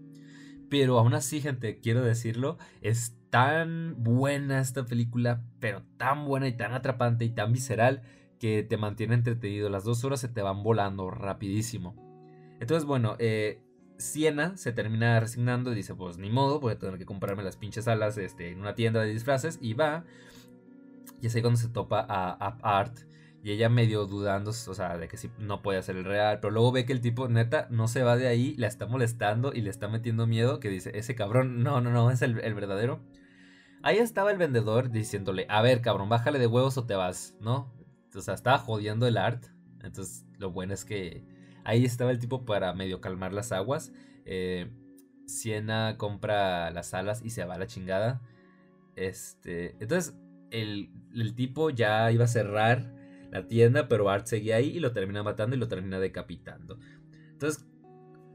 Speaker 1: pero aún así, gente, quiero decirlo, es tan buena esta película, pero tan buena y tan atrapante y tan visceral que te mantiene entretenido. Las dos horas se te van volando rapidísimo. Entonces, bueno, eh, Siena se termina resignando y dice, pues ni modo, voy a tener que comprarme las pinches alas este, en una tienda de disfraces y va. Y es ahí cuando se topa a, a Art y ella medio dudando, o sea, de que sí, no puede ser el real. Pero luego ve que el tipo, neta, no se va de ahí, la está molestando y le está metiendo miedo. Que dice, ese cabrón, no, no, no, es el, verdadero. Ahí estaba el vendedor diciéndole, a ver, cabrón, bájale de huevos o te vas, ¿no? O sea, estaba jodiendo el art. Entonces, lo bueno es que ahí estaba el tipo para medio calmar las aguas. Eh, Siena compra las alas y se va a la chingada. Este, entonces, el, el tipo ya iba a cerrar la tienda, pero Art seguía ahí y lo termina matando y lo termina decapitando. Entonces,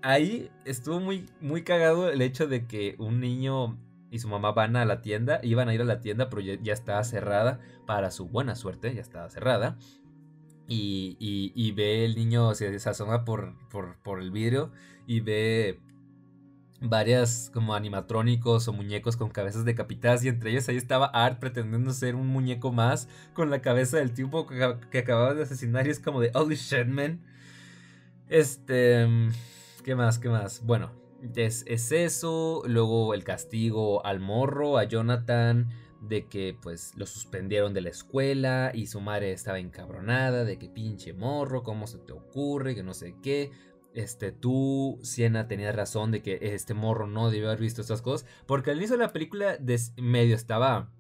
Speaker 1: ahí estuvo muy, muy cagado el hecho de que un niño y su mamá van a la tienda, iban a ir a la tienda, pero ya, estaba cerrada, para su buena suerte, ya estaba cerrada. Y, y, ve el niño, se, asoma por, por, por el vidrio y ve varias como animatrónicos o muñecos con cabezas decapitadas y entre ellos ahí estaba Art pretendiendo ser un muñeco más con la cabeza del tipo que, acababa de asesinar y es como de holy shit. Este, ¿qué más? ¿Qué más? Bueno, es eso, luego el castigo al morro, a Jonathan de que pues lo suspendieron de la escuela y su madre estaba encabronada de que pinche morro, ¿cómo se te ocurre? Que no sé qué este, tú, Siena, tenías razón de que este morro no debió haber visto estas cosas. Porque al inicio de la película medio estaba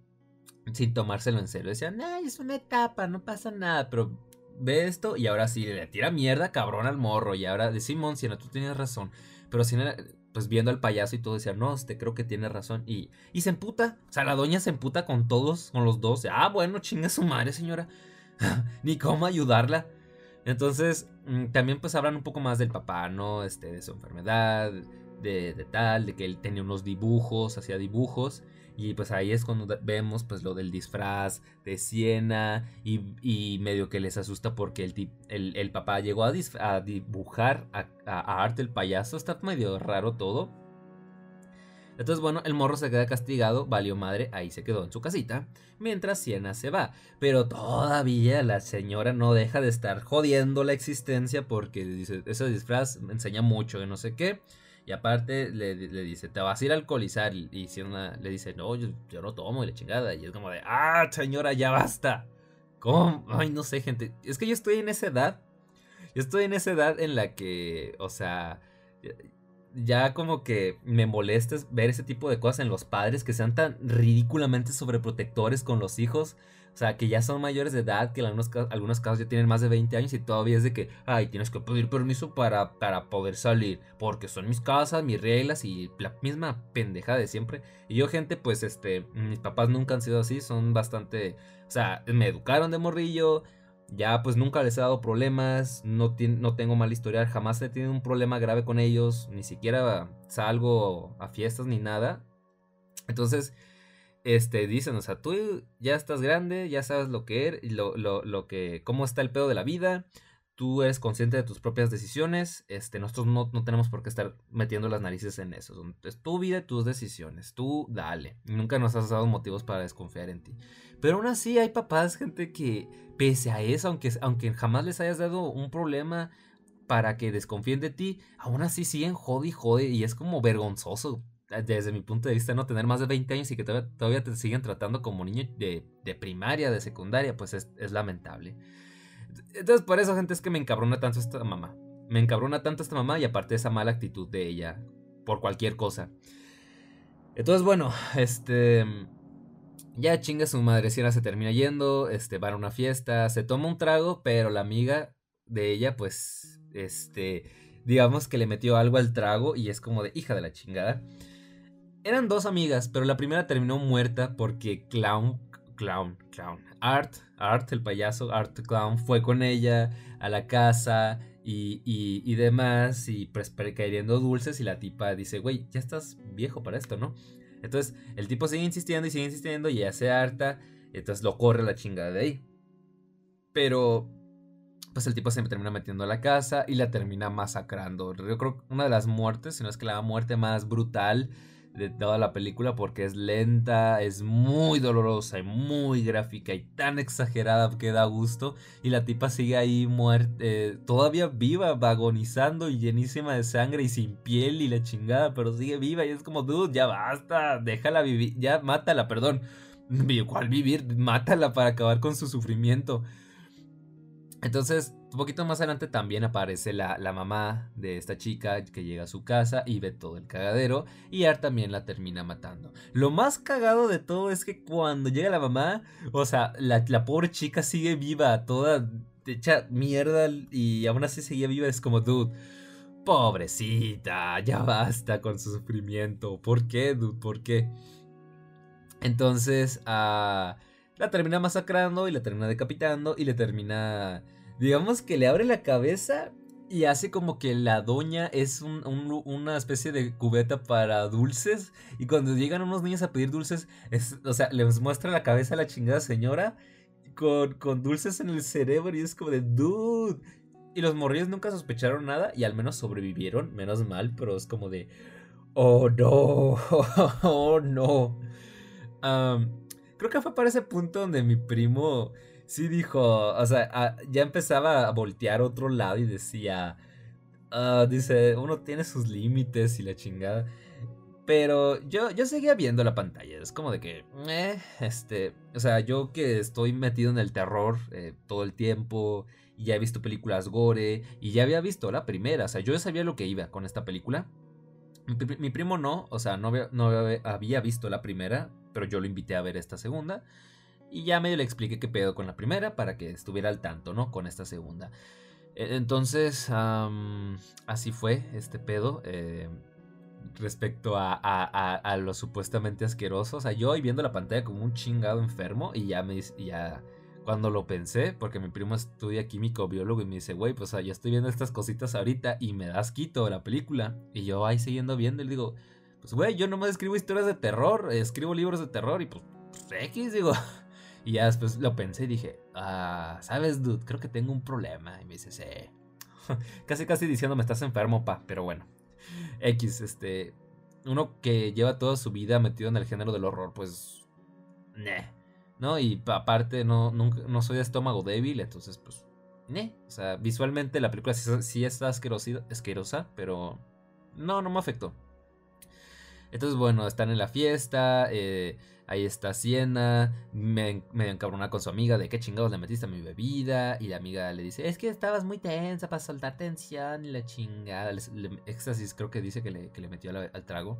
Speaker 1: sin tomárselo en serio. Decían, ay, es una etapa, no pasa nada. Pero ve esto y ahora sí le tira mierda cabrón al morro. Y ahora de Simón, Siena, tú tenías razón. Pero Siena, pues viendo al payaso y todo, decía, no, este creo que tiene razón. Y, y se emputa. O sea, la doña se emputa con todos, con los dos. Ah, bueno, chinga su madre, señora. Ni cómo ayudarla. Entonces, mm, también pues hablan un poco más del papá, ¿no? Este, de su enfermedad, de, tal, de que él tenía unos dibujos, hacía dibujos. Y pues ahí es cuando vemos pues lo del disfraz de Siena y, medio que les asusta porque el, el, papá llegó a, a dibujar a, a, Art el payaso. Está medio raro todo. Entonces, bueno, el morro se queda castigado, valió madre, ahí se quedó en su casita, mientras Siena se va. Pero todavía la señora no deja de estar jodiendo la existencia porque dice, ese disfraz me enseña mucho de no sé qué. Y aparte le, dice, te vas a ir a alcoholizar. Y, Siena le dice, no, yo, no tomo y la chingada. Y es como de, ah, señora, ya basta. ¿Cómo? Ay, no sé, gente. Es que yo estoy en esa edad. Yo estoy en esa edad en la que, o sea ya como que me molesta ver ese tipo de cosas en los padres que sean tan ridículamente sobreprotectores con los hijos. O sea, que ya son mayores de edad, que en algunos, algunos casos ya tienen más de 20 años y todavía es de que, ay, tienes que pedir permiso para, para poder salir, porque son mis casas, mis reglas y la misma pendeja de siempre. Y yo, gente, pues, este, mis papás nunca han sido así, son bastante, o sea, me educaron de morrillo, ya pues nunca les he dado problemas, no, no tengo mal historial, jamás he tenido un problema grave con ellos, ni siquiera salgo a fiestas ni nada. Entonces, este, dicen, o sea, tú ya estás grande, ya sabes lo que eres, lo, lo, lo que, cómo está el pedo de la vida, tú eres consciente de tus propias decisiones, este, nosotros no, no, tenemos por qué estar metiendo las narices en eso. Es tu vida y tus decisiones, tú dale. Nunca nos has dado motivos para desconfiar en ti. Pero aún así hay papás, gente que pese a eso, aunque, aunque jamás les hayas dado un problema para que desconfíen de ti, aún así siguen jode y jode y es como vergonzoso desde mi punto de vista, no tener más de 20 años y que todavía, te siguen tratando como niño de, primaria, de secundaria, pues es, lamentable. Entonces, por eso, gente, es que me encabrona tanto esta mamá. Me encabrona tanto esta mamá y aparte esa mala actitud de ella por cualquier cosa. Entonces, bueno, este. Ya chinga su madre, si se termina yendo, este, va a una fiesta, se toma un trago, pero la amiga de ella, pues, este, digamos que le metió algo al trago y es como de hija de la chingada. Eran dos amigas, pero la primera terminó muerta porque Clown, Clown, Clown, Art, Art, el payaso, Art Clown, fue con ella a la casa y, y, demás, y queriendo dulces, y la tipa dice, güey, ya estás viejo para esto, ¿no? Entonces el tipo sigue insistiendo y sigue insistiendo, y ella se harta, entonces lo corre la chingada de ahí. Pero pues el tipo se termina metiendo a la casa y la termina masacrando. Yo creo que una de las muertes, si no es que la muerte más brutal de toda la película porque es lenta, es muy dolorosa y muy gráfica y tan exagerada que da gusto y la tipa sigue ahí muerta, eh, todavía viva, vagonizando y llenísima de sangre y sin piel y la chingada, pero sigue viva y es como, dude, ya basta, déjala vivir, ya mátala, perdón. ¿Cuál vivir? Mátala para acabar con su sufrimiento. Entonces, un poquito más adelante también aparece la, mamá de esta chica que llega a su casa y ve todo el cagadero y Art también la termina matando. Lo más cagado de todo es que cuando llega la mamá, o sea, la, pobre chica sigue viva, toda hecha mierda y aún así seguía viva. Es como, dude, pobrecita, ya basta con su sufrimiento. ¿Por qué, dude? ¿Por qué? Entonces, ah, la termina masacrando y la termina decapitando y le termina digamos que le abre la cabeza y hace como que la doña es una especie de cubeta para dulces. Y cuando llegan unos niños a pedir dulces, o sea, les muestra la cabeza a la chingada señora con, con dulces en el cerebro y es como de dude. Y los morrillos nunca sospecharon nada y al menos sobrevivieron, menos mal, pero es como de oh no, oh no. creo que fue para ese punto donde mi primo sí dijo, o sea, ya empezaba a voltear otro lado y decía, ah, dice, uno tiene sus límites y la chingada. Pero yo, yo seguía viendo la pantalla, es como de que, eh, este, o sea, yo que estoy metido en el terror eh, todo el tiempo y ya he visto películas gore y ya había visto la primera, o sea, yo sabía lo que iba con esta película. Mi, primo no, o sea, no, no había visto la primera, pero yo lo invité a ver esta segunda. Y ya medio le expliqué qué pedo con la primera para que estuviera al tanto, ¿no? Con esta segunda. E, entonces, así fue este pedo. Eh, respecto a, a, lo supuestamente asqueroso. O sea, yo ahí viendo la pantalla como un chingado enfermo y ya me ya cuando lo pensé, porque mi primo estudia químico biólogo y me dice, güey, pues ya estoy viendo estas cositas ahorita y me das quito la película. Y yo ahí siguiendo viendo y digo, pues güey, yo nomás escribo historias de terror, escribo libros de terror y pues, pues X, digo, y ya después lo pensé y dije, ah, ¿sabes, dude? Creo que tengo un problema. Y me dice, sí. casi, casi diciendo, me estás enfermo, pa. Pero bueno. X, este. Uno que lleva toda su vida metido en el género del horror, pues. ne ¿No? Y aparte, no, no soy de estómago débil, entonces, pues. ne O sea, visualmente la película sí, está asquerosa, pero. No, no me afectó. Entonces, bueno, están en la fiesta. Eh, Ahí está Siena, me, medio encabrona con su amiga de qué chingados le metiste a mi bebida. Y la amiga le dice, es que estabas muy tensa para soltar tensión y la chingada. éxtasis creo que dice que le, metió al trago.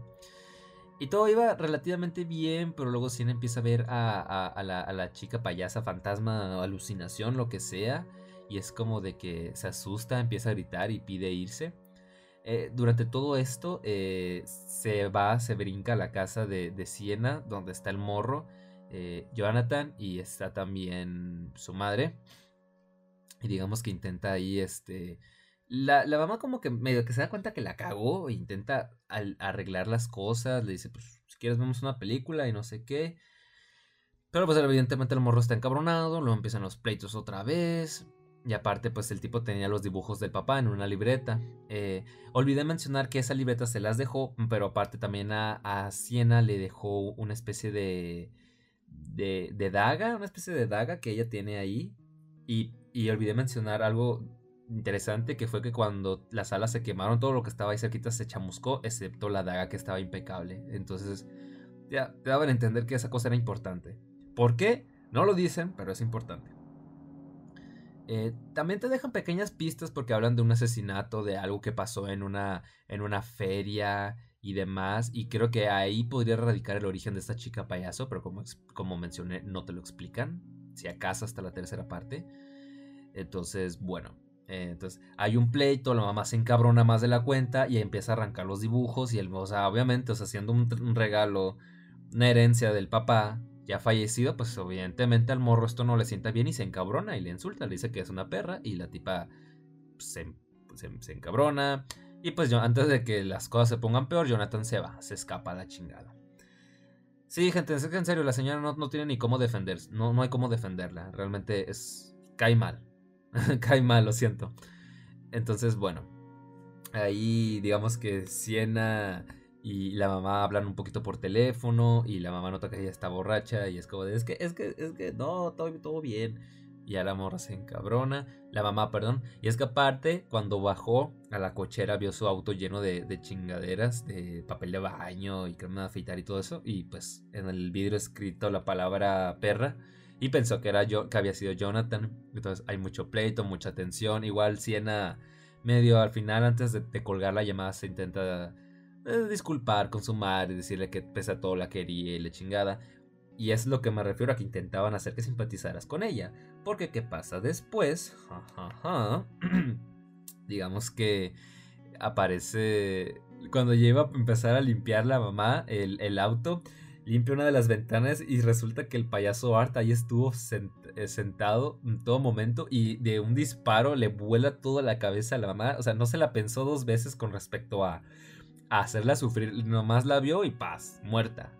Speaker 1: Y todo iba relativamente bien, pero luego Siena empieza a ver a, la, chica payasa, fantasma, alucinación, lo que sea. Y es como de que se asusta, empieza a gritar y pide irse. Eh, durante todo esto eh, se va, se brinca a la casa de, de Siena, donde está el morro, eh, Jonathan, y está también su madre. Y digamos que intenta ahí, este... La, mamá como que medio que se da cuenta que la cagó e intenta arreglar las cosas, le dice, pues si quieres vemos una película y no sé qué. Pero pues evidentemente el morro está encabronado, luego empiezan los pleitos otra vez. Y aparte, pues el tipo tenía los dibujos del papá en una libreta. Eh, olvidé mencionar que esa libreta se las dejó, pero aparte también a, a Siena le dejó una especie de, de, de, daga, una especie de daga que ella tiene ahí. Y, y, olvidé mencionar algo interesante que fue que cuando las alas se quemaron, todo lo que estaba ahí cerquita se chamuscó, excepto la daga que estaba impecable. Entonces, ya te daban a entender que esa cosa era importante. ¿Por qué? No lo dicen, pero es importante. Eh, también te dejan pequeñas pistas porque hablan de un asesinato, de algo que pasó en una, en una feria y demás. Y creo que ahí podría radicar el origen de esta chica payaso, pero como, como mencioné, no te lo explican. Si acaso hasta la tercera parte. Entonces, bueno. Eh, entonces, hay un pleito, la mamá se encabrona más de la cuenta y empieza a arrancar los dibujos. Y él, o sea, obviamente, o sea, haciendo un regalo, una herencia del papá, ya fallecido, pues evidentemente al morro esto no le sienta bien y se encabrona y le insulta, le dice que es una perra y la tipa pues, se, encabrona. Y pues yo, antes de que las cosas se pongan peor, Jonathan se va, se escapa a la chingada. Sí, gente, es que en serio, la señora no, tiene ni cómo defenderse, no, no hay cómo defenderla, realmente es... cae mal, cae mal, lo siento. Entonces, bueno, ahí digamos que Siena y la mamá hablan un poquito por teléfono y la mamá nota que ella está borracha y es como de, es que, es que, es que, no, todo, todo bien. Y a la morra se encabrona, la mamá, perdón. Y es que aparte, cuando bajó a la cochera, vio su auto lleno de, chingaderas, de papel de baño y crema de afeitar y todo eso. Y pues en el vidrio escrito la palabra perra. Y pensó que, era yo, que había sido Jonathan. Entonces hay mucho pleito, mucha tensión. Igual Siena medio al final, antes de, de colgar la llamada, se intenta disculpar con su madre, decirle que pese a todo la quería y la chingada. Y es lo que me refiero a que intentaban hacer que simpatizaras con ella. Porque ¿qué pasa después? Digamos que aparece... Cuando lleva a empezar a limpiar la mamá el, auto, limpia una de las ventanas y resulta que el payaso Art ahí estuvo eh, sentado en todo momento y de un disparo le vuela toda la cabeza a la mamá. O sea, no se la pensó dos veces con respecto a hacerla sufrir. Nomás la vio y paz, muerta.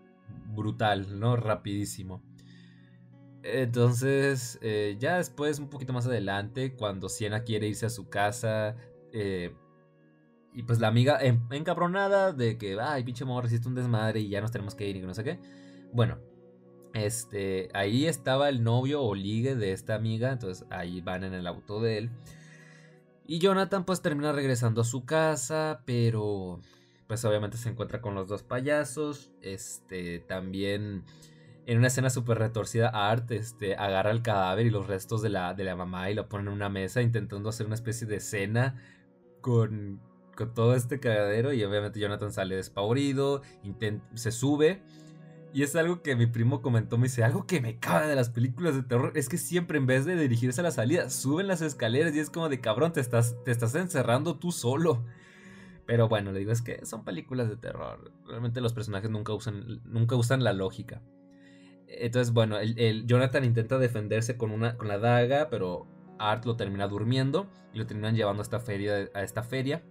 Speaker 1: Brutal, ¿no? Rapidísimo. Entonces, eh, ya después, un poquito más adelante, cuando Siena quiere irse a su casa, eh, y pues la amiga encabronada de que, ay, pinche morro, hiciste un desmadre y ya nos tenemos que ir y no sé qué. Bueno, este, ahí estaba el novio o ligue de esta amiga, entonces ahí van en el auto de él. Y Jonathan pues termina regresando a su casa, pero pues obviamente se encuentra con los dos payasos. Este, también en una escena súper retorcida, Art este, agarra el cadáver y los restos de la, de la mamá y lo pone en una mesa intentando hacer una especie de escena con, con todo este cagadero y obviamente Jonathan sale despavorido, se sube. Y es algo que mi primo comentó, me dice, algo que me caga de las películas de terror es que siempre en vez de dirigirse a la salida, suben las escaleras y es como de cabrón, te estás, te estás encerrando tú solo. Pero bueno, le digo, es que son películas de terror. Realmente los personajes nunca usan, nunca usan la lógica. Entonces, bueno, el, Jonathan intenta defenderse con, una, con la daga, pero Art lo termina durmiendo y lo terminan llevando a esta feria. A esta feria.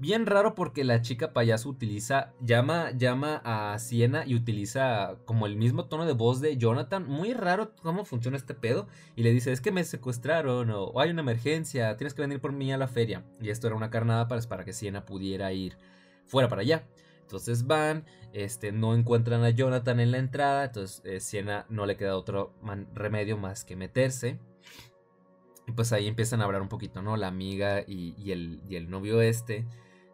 Speaker 1: Bien raro porque la chica payaso utiliza, llama, llama a Siena y utiliza como el mismo tono de voz de Jonathan. Muy raro cómo funciona este pedo. Y le dice, es que me secuestraron o, hay una emergencia, tienes que venir por mí a la feria. Y esto era una carnada para, para que Siena pudiera ir fuera para allá. Entonces van, este, no encuentran a Jonathan en la entrada, entonces eh, Siena no le queda otro remedio más que meterse. Y pues ahí empiezan a hablar un poquito, ¿no? La amiga y, el, y el novio este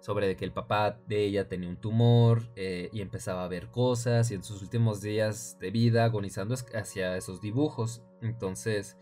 Speaker 1: sobre que el papá de ella tenía un tumor eh, y empezaba a ver cosas y en sus últimos días de vida agonizando hacia esos dibujos. Entonces,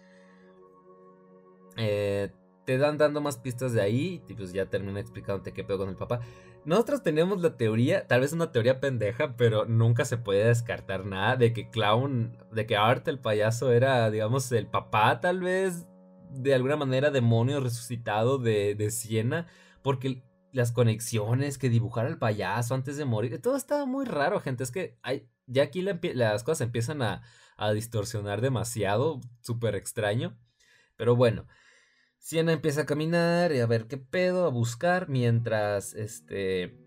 Speaker 1: eh, te dan dando más pistas de ahí y pues ya termina explicándote qué pedo con el papá. Nosotros tenemos la teoría, tal vez una teoría pendeja, pero nunca se puede descartar nada de que Clown, de que Art el payaso era, digamos, el papá tal vez, de alguna manera demonio resucitado de, de Siena, porque las conexiones que dibujara el payaso antes de morir, todo estaba muy raro, gente, es que hay, ya aquí las cosas empiezan a, a distorsionar demasiado, súper extraño, pero bueno. Siena empieza a caminar y a ver qué pedo, a buscar, mientras este,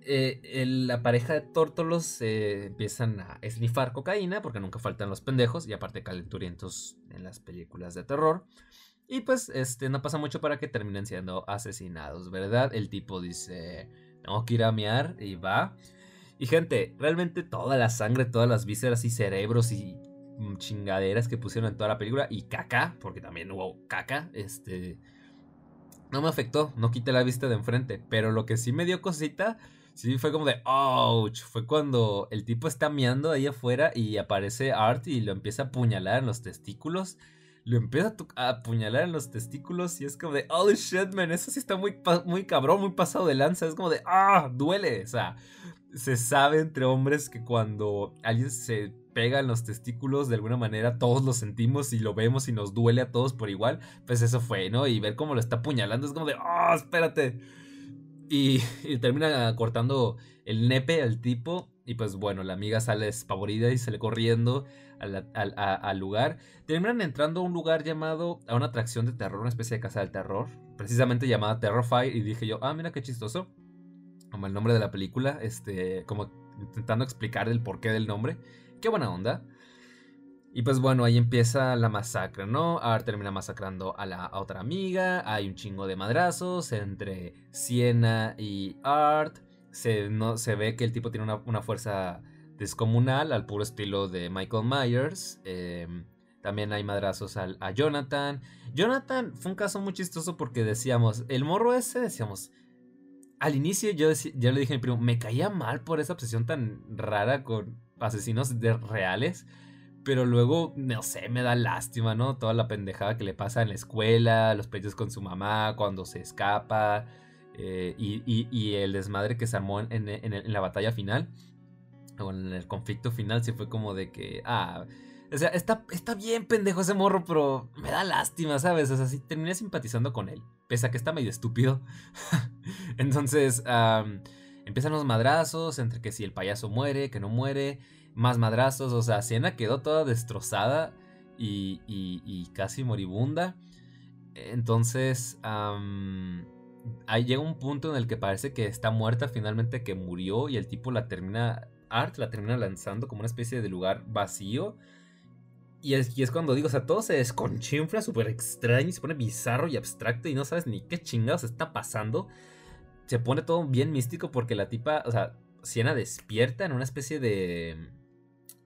Speaker 1: eh, la pareja de tórtolos eh, empiezan a esnifar cocaína, porque nunca faltan los pendejos, y aparte calenturientos en las películas de terror. Y pues este, no pasa mucho para que terminen siendo asesinados, ¿verdad? El tipo dice, tengo que ir a y va. Y gente, realmente toda la sangre, todas las vísceras y cerebros y Mm, chingaderas que pusieron en toda la película y caca, porque también hubo caca, este no me afectó, no quité la vista de enfrente, pero lo que sí me dio cosita, sí fue como de ouch, fue cuando el tipo está meando ahí afuera y aparece Art y lo empieza a apuñalar en los testículos. Lo empieza a, apuñalar en los testículos y es como de, oh shit, man, eso sí está muy, muy cabrón, muy pasado de lanza. Es como de, ah, duele. O sea, se sabe entre hombres que cuando alguien se pega en los testículos, de alguna manera todos lo sentimos y lo vemos y nos duele a todos por igual, pues eso fue, ¿no? Y ver cómo lo está apuñalando es como de, ¡oh, espérate! Y, termina cortando el nepe al tipo. Y pues bueno, la amiga sale despavorida y sale corriendo al, lugar. Terminan entrando a un lugar llamado, a una atracción de terror, una especie de casa del terror, precisamente llamada Terrify. Y dije yo, ah, mira qué chistoso. Como el nombre de la película, este, como intentando explicar el porqué del nombre. Qué buena onda. Y pues bueno, ahí empieza la masacre, ¿no? Art termina masacrando a la otra amiga. Hay un chingo de madrazos entre Siena y Art. Se, no, se ve que el tipo tiene una, fuerza descomunal al puro estilo de Michael Myers. Em, también hay madrazos a Jonathan. Jonathan fue un caso muy chistoso porque decíamos, el morro ese, decíamos, al inicio yo, yo le dije a mi primo, me caía mal por esa obsesión tan rara con asesinos de reales. Pero luego, no sé, me da lástima, ¿no? Toda la pendejada que le pasa en la escuela, los pechos con su mamá, cuando se escapa, eh, y, el desmadre que se armó en, la batalla final, o en el conflicto final, sí fue como de que, ah, o sea, está, está bien pendejo ese morro, pero me da lástima, ¿sabes? O sea, sí terminé simpatizando con él, pese a que está medio estúpido. Entonces, Empiezan los madrazos entre que si el payaso muere, que no muere, más madrazos, o sea, Siena quedó toda destrozada y, casi moribunda. Entonces, ahí llega un punto en el que parece que está muerta finalmente, que murió y el tipo la termina, Art la termina lanzando como una especie de lugar vacío. Y es, y es cuando digo, o sea, todo se desconchinfla súper extraño y se pone bizarro y abstracto y no sabes ni qué chingados está pasando se pone todo bien místico porque la tipa, o sea, Siena despierta en una especie de...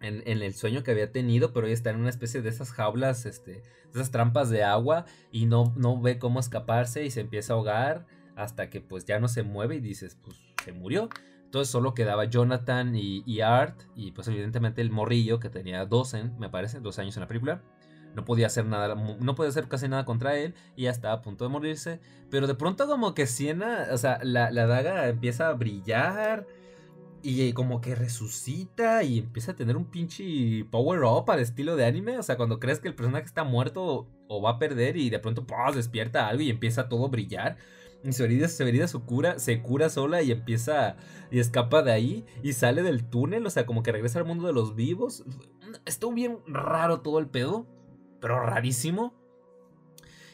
Speaker 1: En, el sueño que había tenido, pero ella está en una especie de esas jaulas, este, de esas trampas de agua y no, no ve cómo escaparse y se empieza a ahogar hasta que pues ya no se mueve y dices, pues se murió. Entonces solo quedaba Jonathan y, Art y pues evidentemente el morrillo que tenía 12, me parece, 12 años en la película no podía hacer nada, no podía hacer casi nada contra él y ya estaba a punto de morirse. Pero de pronto como que Siena, o sea, la, daga empieza a brillar y como que resucita y empieza a tener un pinche power up al estilo de anime. O sea, cuando crees que el personaje está muerto o va a perder y de pronto ¡pum! despierta algo y empieza todo a brillar. Su herida su cura, se cura sola y empieza y escapa de ahí y sale del túnel, o sea, como que regresa al mundo de los vivos. Estuvo bien raro todo el pedo pero rarísimo.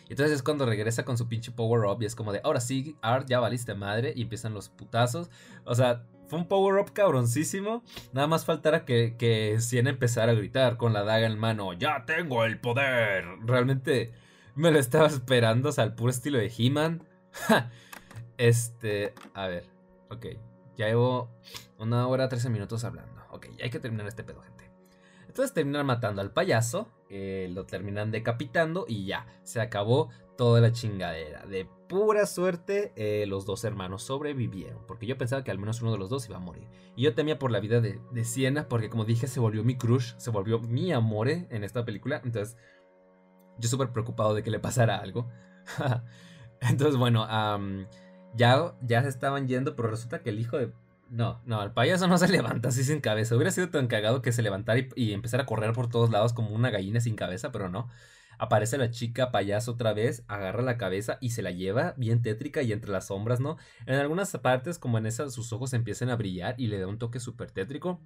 Speaker 1: Y entonces es cuando regresa con su pinche power up y es como de, ahora sí, Art, ya valiste madre. Y empiezan los putazos. O sea, fue un power up cabroncísimo. Nada más faltara que, que Cien empezara a gritar con la daga en mano, ya tengo el poder. Realmente me lo estaba esperando, o sea, al puro estilo de He-Man. este, a ver, ok. Ya llevo una hora, 13 minutos hablando. Ok, hay que terminar este pedo, gente. Entonces terminan matando al payaso eh, lo terminan decapitando y ya, se acabó toda la chingadera. De pura suerte, eh, los dos hermanos sobrevivieron, porque yo pensaba que al menos uno de los dos iba a morir. Y yo temía por la vida de, de Siena, porque como dije, se volvió mi crush, se volvió mi amore en esta película. Entonces, yo súper preocupado de que le pasara algo. Entonces, bueno, ya, ya se estaban yendo, pero resulta que el hijo de no, no, el payaso no se levanta así sin cabeza. Hubiera sido tan cagado que se levantara y, empezara a correr por todos lados como una gallina sin cabeza, pero no. Aparece la chica payaso otra vez, agarra la cabeza y se la lleva bien tétrica y entre las sombras, ¿no? En algunas partes, como en esas, sus ojos empiezan a brillar y le da un toque súper tétrico.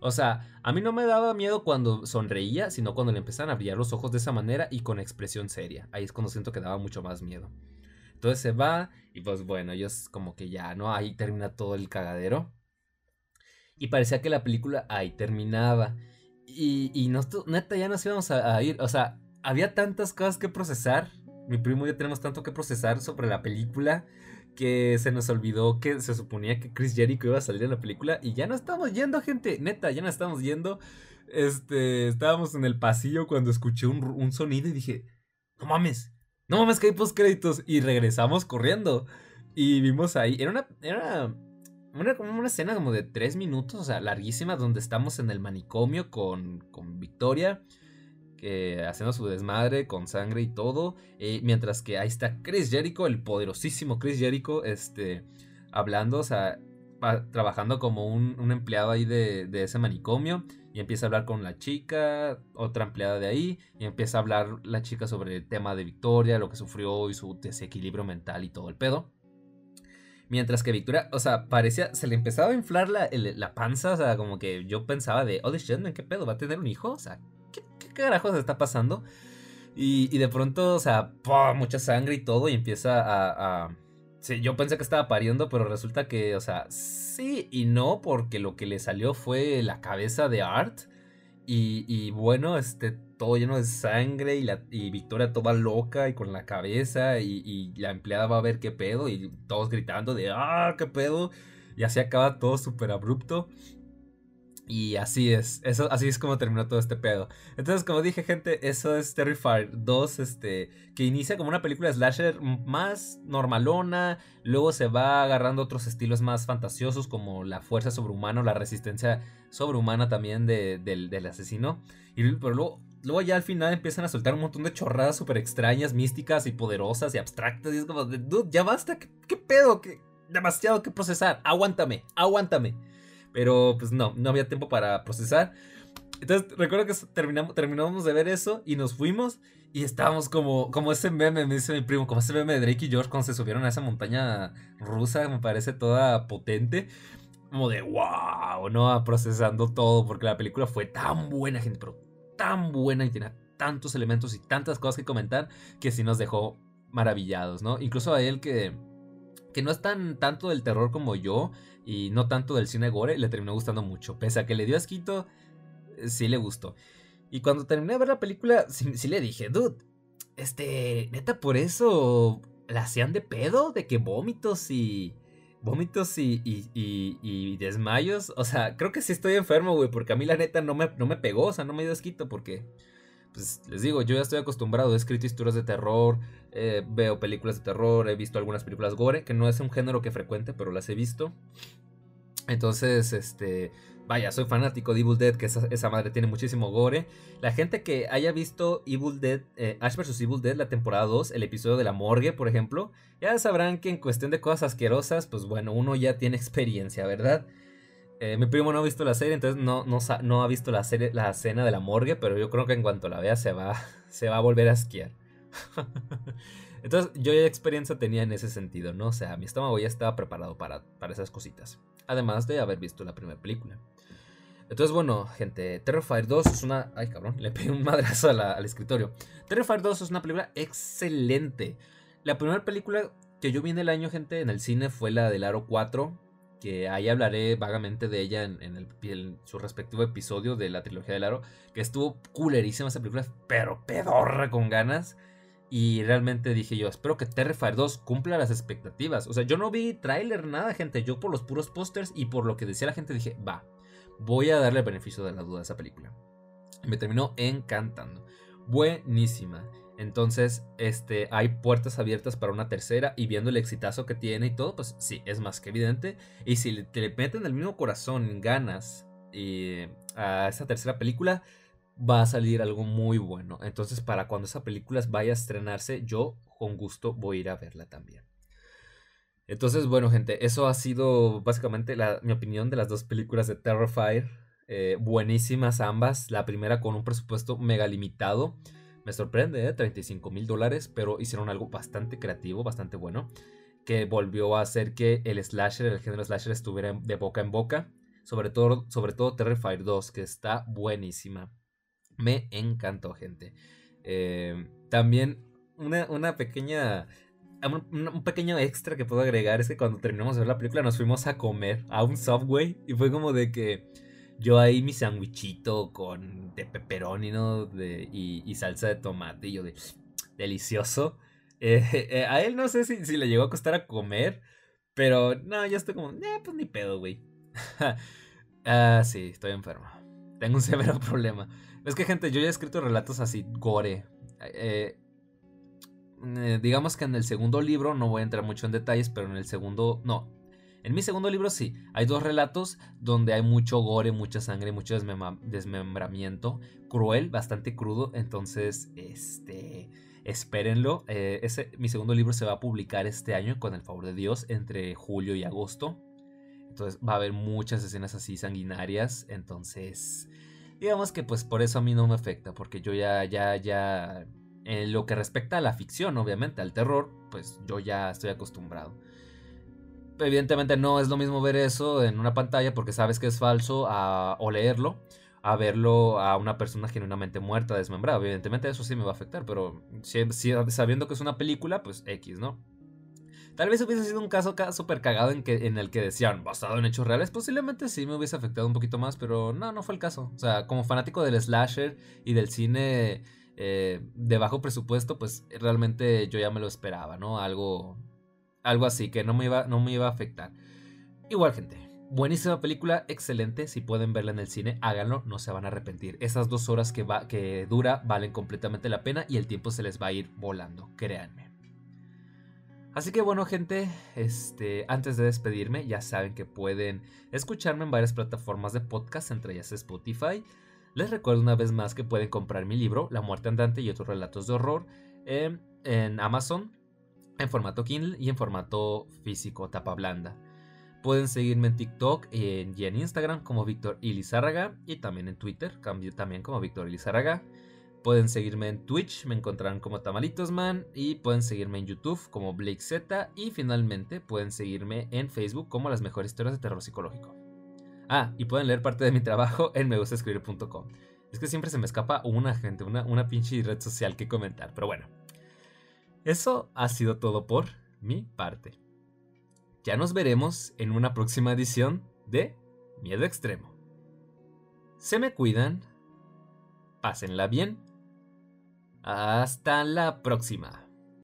Speaker 1: O sea, a mí no me daba miedo cuando sonreía, sino cuando le empezaban a brillar los ojos de esa manera y con expresión seria. Ahí es cuando siento que daba mucho más miedo. Entonces se va y pues bueno, ellos como que ya, ¿no? Ahí termina todo el cagadero. Y parecía que la película ahí terminaba. Y, y neta, ya nos íbamos a, ir. O sea, había tantas cosas que procesar. Mi primo y yo tenemos tanto que procesar sobre la película que se nos olvidó que se suponía que Chris Jericho iba a salir en la película y ya no estamos yendo, gente. Neta, ya no estamos yendo. Este, estábamos en el pasillo cuando escuché un, un sonido y dije, no mames, no mames que hay post créditos. Y regresamos corriendo. Y vimos ahí. Era una. Era una, una escena como de tres minutos, o sea, larguísima, donde estamos en el manicomio con, con Victoria. Que, haciendo su desmadre con sangre y todo. Eh, mientras que ahí está Chris Jericho, el poderosísimo Chris Jericho, este, hablando, o sea, trabajando como un, un empleado ahí de, de, ese manicomio. Y empieza a hablar con la chica, otra empleada de ahí. Y empieza a hablar la chica sobre el tema de Victoria, lo que sufrió y su desequilibrio mental y todo el pedo. Mientras que Victoria, o sea, parecía, se le empezaba a inflar la, la panza, o sea, como que yo pensaba de, oh, de ¿qué pedo? ¿Va a tener un hijo? O sea, ¿qué, qué carajos está pasando? Y, y, de pronto, o sea, mucha sangre y todo, y empieza a... Sí, yo pensé que estaba pariendo, pero resulta que, o sea, sí y no, porque lo que le salió fue la cabeza de Art. Y, y bueno, este, todo lleno de sangre y, la, y Victoria toda loca y con la cabeza y, la empleada va a ver qué pedo y todos gritando de ¡ah, qué pedo! Y así acaba todo súper abrupto. Y así es, eso, así es como terminó todo este pedo. Entonces, como dije, gente, eso es Terrifier 2, este, que inicia como una película slasher más normalona, luego se va agarrando otros estilos más fantasiosos como la fuerza sobrehumana o la resistencia sobrehumana también del, asesino. Y, pero luego luego ya al final empiezan a soltar un montón de chorradas súper extrañas, místicas y poderosas y abstractas. Y es como, dude, ya basta, ¿qué, pedo? ¿Qué, demasiado que procesar. Aguántame, aguántame. Pero pues no, no había tiempo para procesar. Entonces recuerdo que terminamos, terminamos de ver eso y nos fuimos y estábamos como, como ese meme, me dice mi primo, como ese meme de Drake y George cuando se subieron a esa montaña rusa, me parece toda potente. Como de wow, ¿no? Procesando todo porque la película fue tan buena, gente, pero tan buena y tiene tantos elementos y tantas cosas que comentar que sí nos dejó maravillados, ¿no? Incluso a él que, que no es tan tanto del terror como yo y no tanto del cine gore, le terminó gustando mucho. Pese a que le dio asquito, eh, sí le gustó. Y cuando terminé de ver la película, sí, le dije, dude, este, neta, por eso la hacían de pedo, de que vómitos y vómitos y, y, y, desmayos. O sea, creo que sí estoy enfermo, güey, porque a mí la neta no me, no me pegó, o sea, no me dio esquito porque, pues les digo, yo ya estoy acostumbrado, he escrito historias de terror, eh, veo películas de terror, he visto algunas películas gore, que no es un género que frecuente, pero las he visto. Entonces, este, vaya, soy fanático de Evil Dead, que esa, madre tiene muchísimo gore. La gente que haya visto Evil Dead, eh, Ash vs. Evil Dead, la temporada 2, el episodio de la morgue, por ejemplo, ya sabrán que en cuestión de cosas asquerosas, pues bueno, uno ya tiene experiencia, ¿verdad? Eh, mi primo no ha visto la serie, entonces no, no, ha visto la, serie, la escena de la morgue, pero yo creo que en cuanto la vea se va, se va a volver a esquiar. entonces yo ya experiencia tenía en ese sentido, ¿no? O sea, mi estómago ya estaba preparado para, para esas cositas. Además de haber visto la primera película. Entonces, bueno, gente, Terrifier 2 es una... Ay, cabrón, le pegué un madrazo al escritorio. Terrifier 2 es una película excelente. La primera película que yo vi en el año, gente, en el cine fue la del Aro 4. Que ahí hablaré vagamente de ella en, el, su respectivo episodio de la trilogía del Aro. Que estuvo culerísima esa película, pero pedorra con ganas. Y realmente dije yo, espero que Terrifier 2 cumpla las expectativas. O sea, yo no vi tráiler, nada, gente. Yo por los puros pósters y por lo que decía la gente dije, va, voy a darle el beneficio de la duda a esa película. Me terminó encantando. buenísima. Entonces, este, hay puertas abiertas para una tercera y viendo el exitazo que tiene y todo, pues sí, es más que evidente. Y si te le meten el mismo corazón, ganas y a esa tercera película, va a salir algo muy bueno. Entonces, para cuando esa película vaya a estrenarse, yo con gusto voy a ir a verla también. Entonces, bueno, gente, eso ha sido básicamente mi opinión de las dos películas de Terrifier. Eh, buenísimas ambas. La primera con un presupuesto mega limitado. Me sorprende, ¿eh? 35 mil dólares, pero hicieron algo bastante creativo, bastante bueno. Que volvió a hacer que el slasher, el género slasher, estuviera de boca en boca. Sobre todo, sobre todo Terrifier 2, que está buenísima. Me encantó, gente. Eh, también una, pequeña un, pequeño extra que puedo agregar es que cuando terminamos de ver la película nos fuimos a comer a un Subway y fue como de que yo ahí mi sandwichito con de pepperoni, ¿no? De, y, salsa de tomate y yo de delicioso. Eh, eh, a él no sé si, si, le llegó a costar a comer, pero no, yo estoy como, eh, pues ni pedo, güey. ah, sí, estoy enfermo. Tengo un severo problema. Es que, gente, yo ya he escrito relatos así, gore. Eh, digamos que en el segundo libro, no voy a entrar mucho en detalles, pero en el segundo, no. En mi segundo libro sí, hay dos relatos donde hay mucho gore, mucha sangre, mucho desmembramiento, cruel, bastante crudo, entonces, este, espérenlo. Eh, mi segundo libro se va a publicar este año, con el favor de Dios, entre julio y agosto. Entonces va a haber muchas escenas así sanguinarias, entonces, digamos que pues por eso a mí no me afecta, porque yo ya, ya, ya en lo que respecta a la ficción, obviamente, al terror, pues yo ya estoy acostumbrado. Evidentemente no es lo mismo ver eso en una pantalla porque sabes que es falso o leerlo a verlo a una persona genuinamente muerta, desmembrada. Evidentemente eso sí me va a afectar, pero sabiendo que es una película, pues X, ¿no? Tal vez hubiese sido un caso súper cagado en el que decían basado en hechos reales, posiblemente sí me hubiese afectado un poquito más, pero no, no fue el caso. O sea, como fanático del slasher y del cine eh, de bajo presupuesto, pues realmente yo ya me lo esperaba, ¿no? Algo, algo así que no me, iba, no me iba a afectar. Igual, gente. Buenísima película, excelente. Si pueden verla en el cine, háganlo, no se van a arrepentir. Esas dos horas que, va, que dura valen completamente la pena y el tiempo se les va a ir volando, créanme. Así que bueno gente, este, antes de despedirme ya saben que pueden escucharme en varias plataformas de podcast, entre ellas Spotify, les recuerdo una vez más que pueden comprar mi libro, La muerte andante y otros relatos de horror, en, Amazon, en formato Kindle y en formato físico, tapa blanda. Pueden seguirme en TikTok y en, Instagram como Víctor Ilizárraga y también en Twitter, también como Víctor Ilizárraga. Pueden seguirme en Twitch, me encontrarán como Tamalitosman y pueden seguirme en YouTube como Blake Z y finalmente pueden seguirme en Facebook como Las mejores historias de terror psicológico. Ah, y pueden leer parte de mi trabajo en megustescribir.com. Es que siempre se me escapa una gente, una, una pinche red social que comentar. Pero bueno, eso ha sido todo por mi parte. Ya nos veremos en una próxima edición de Miedo Extremo. Se me cuidan. Pásenla bien. Hasta la próxima.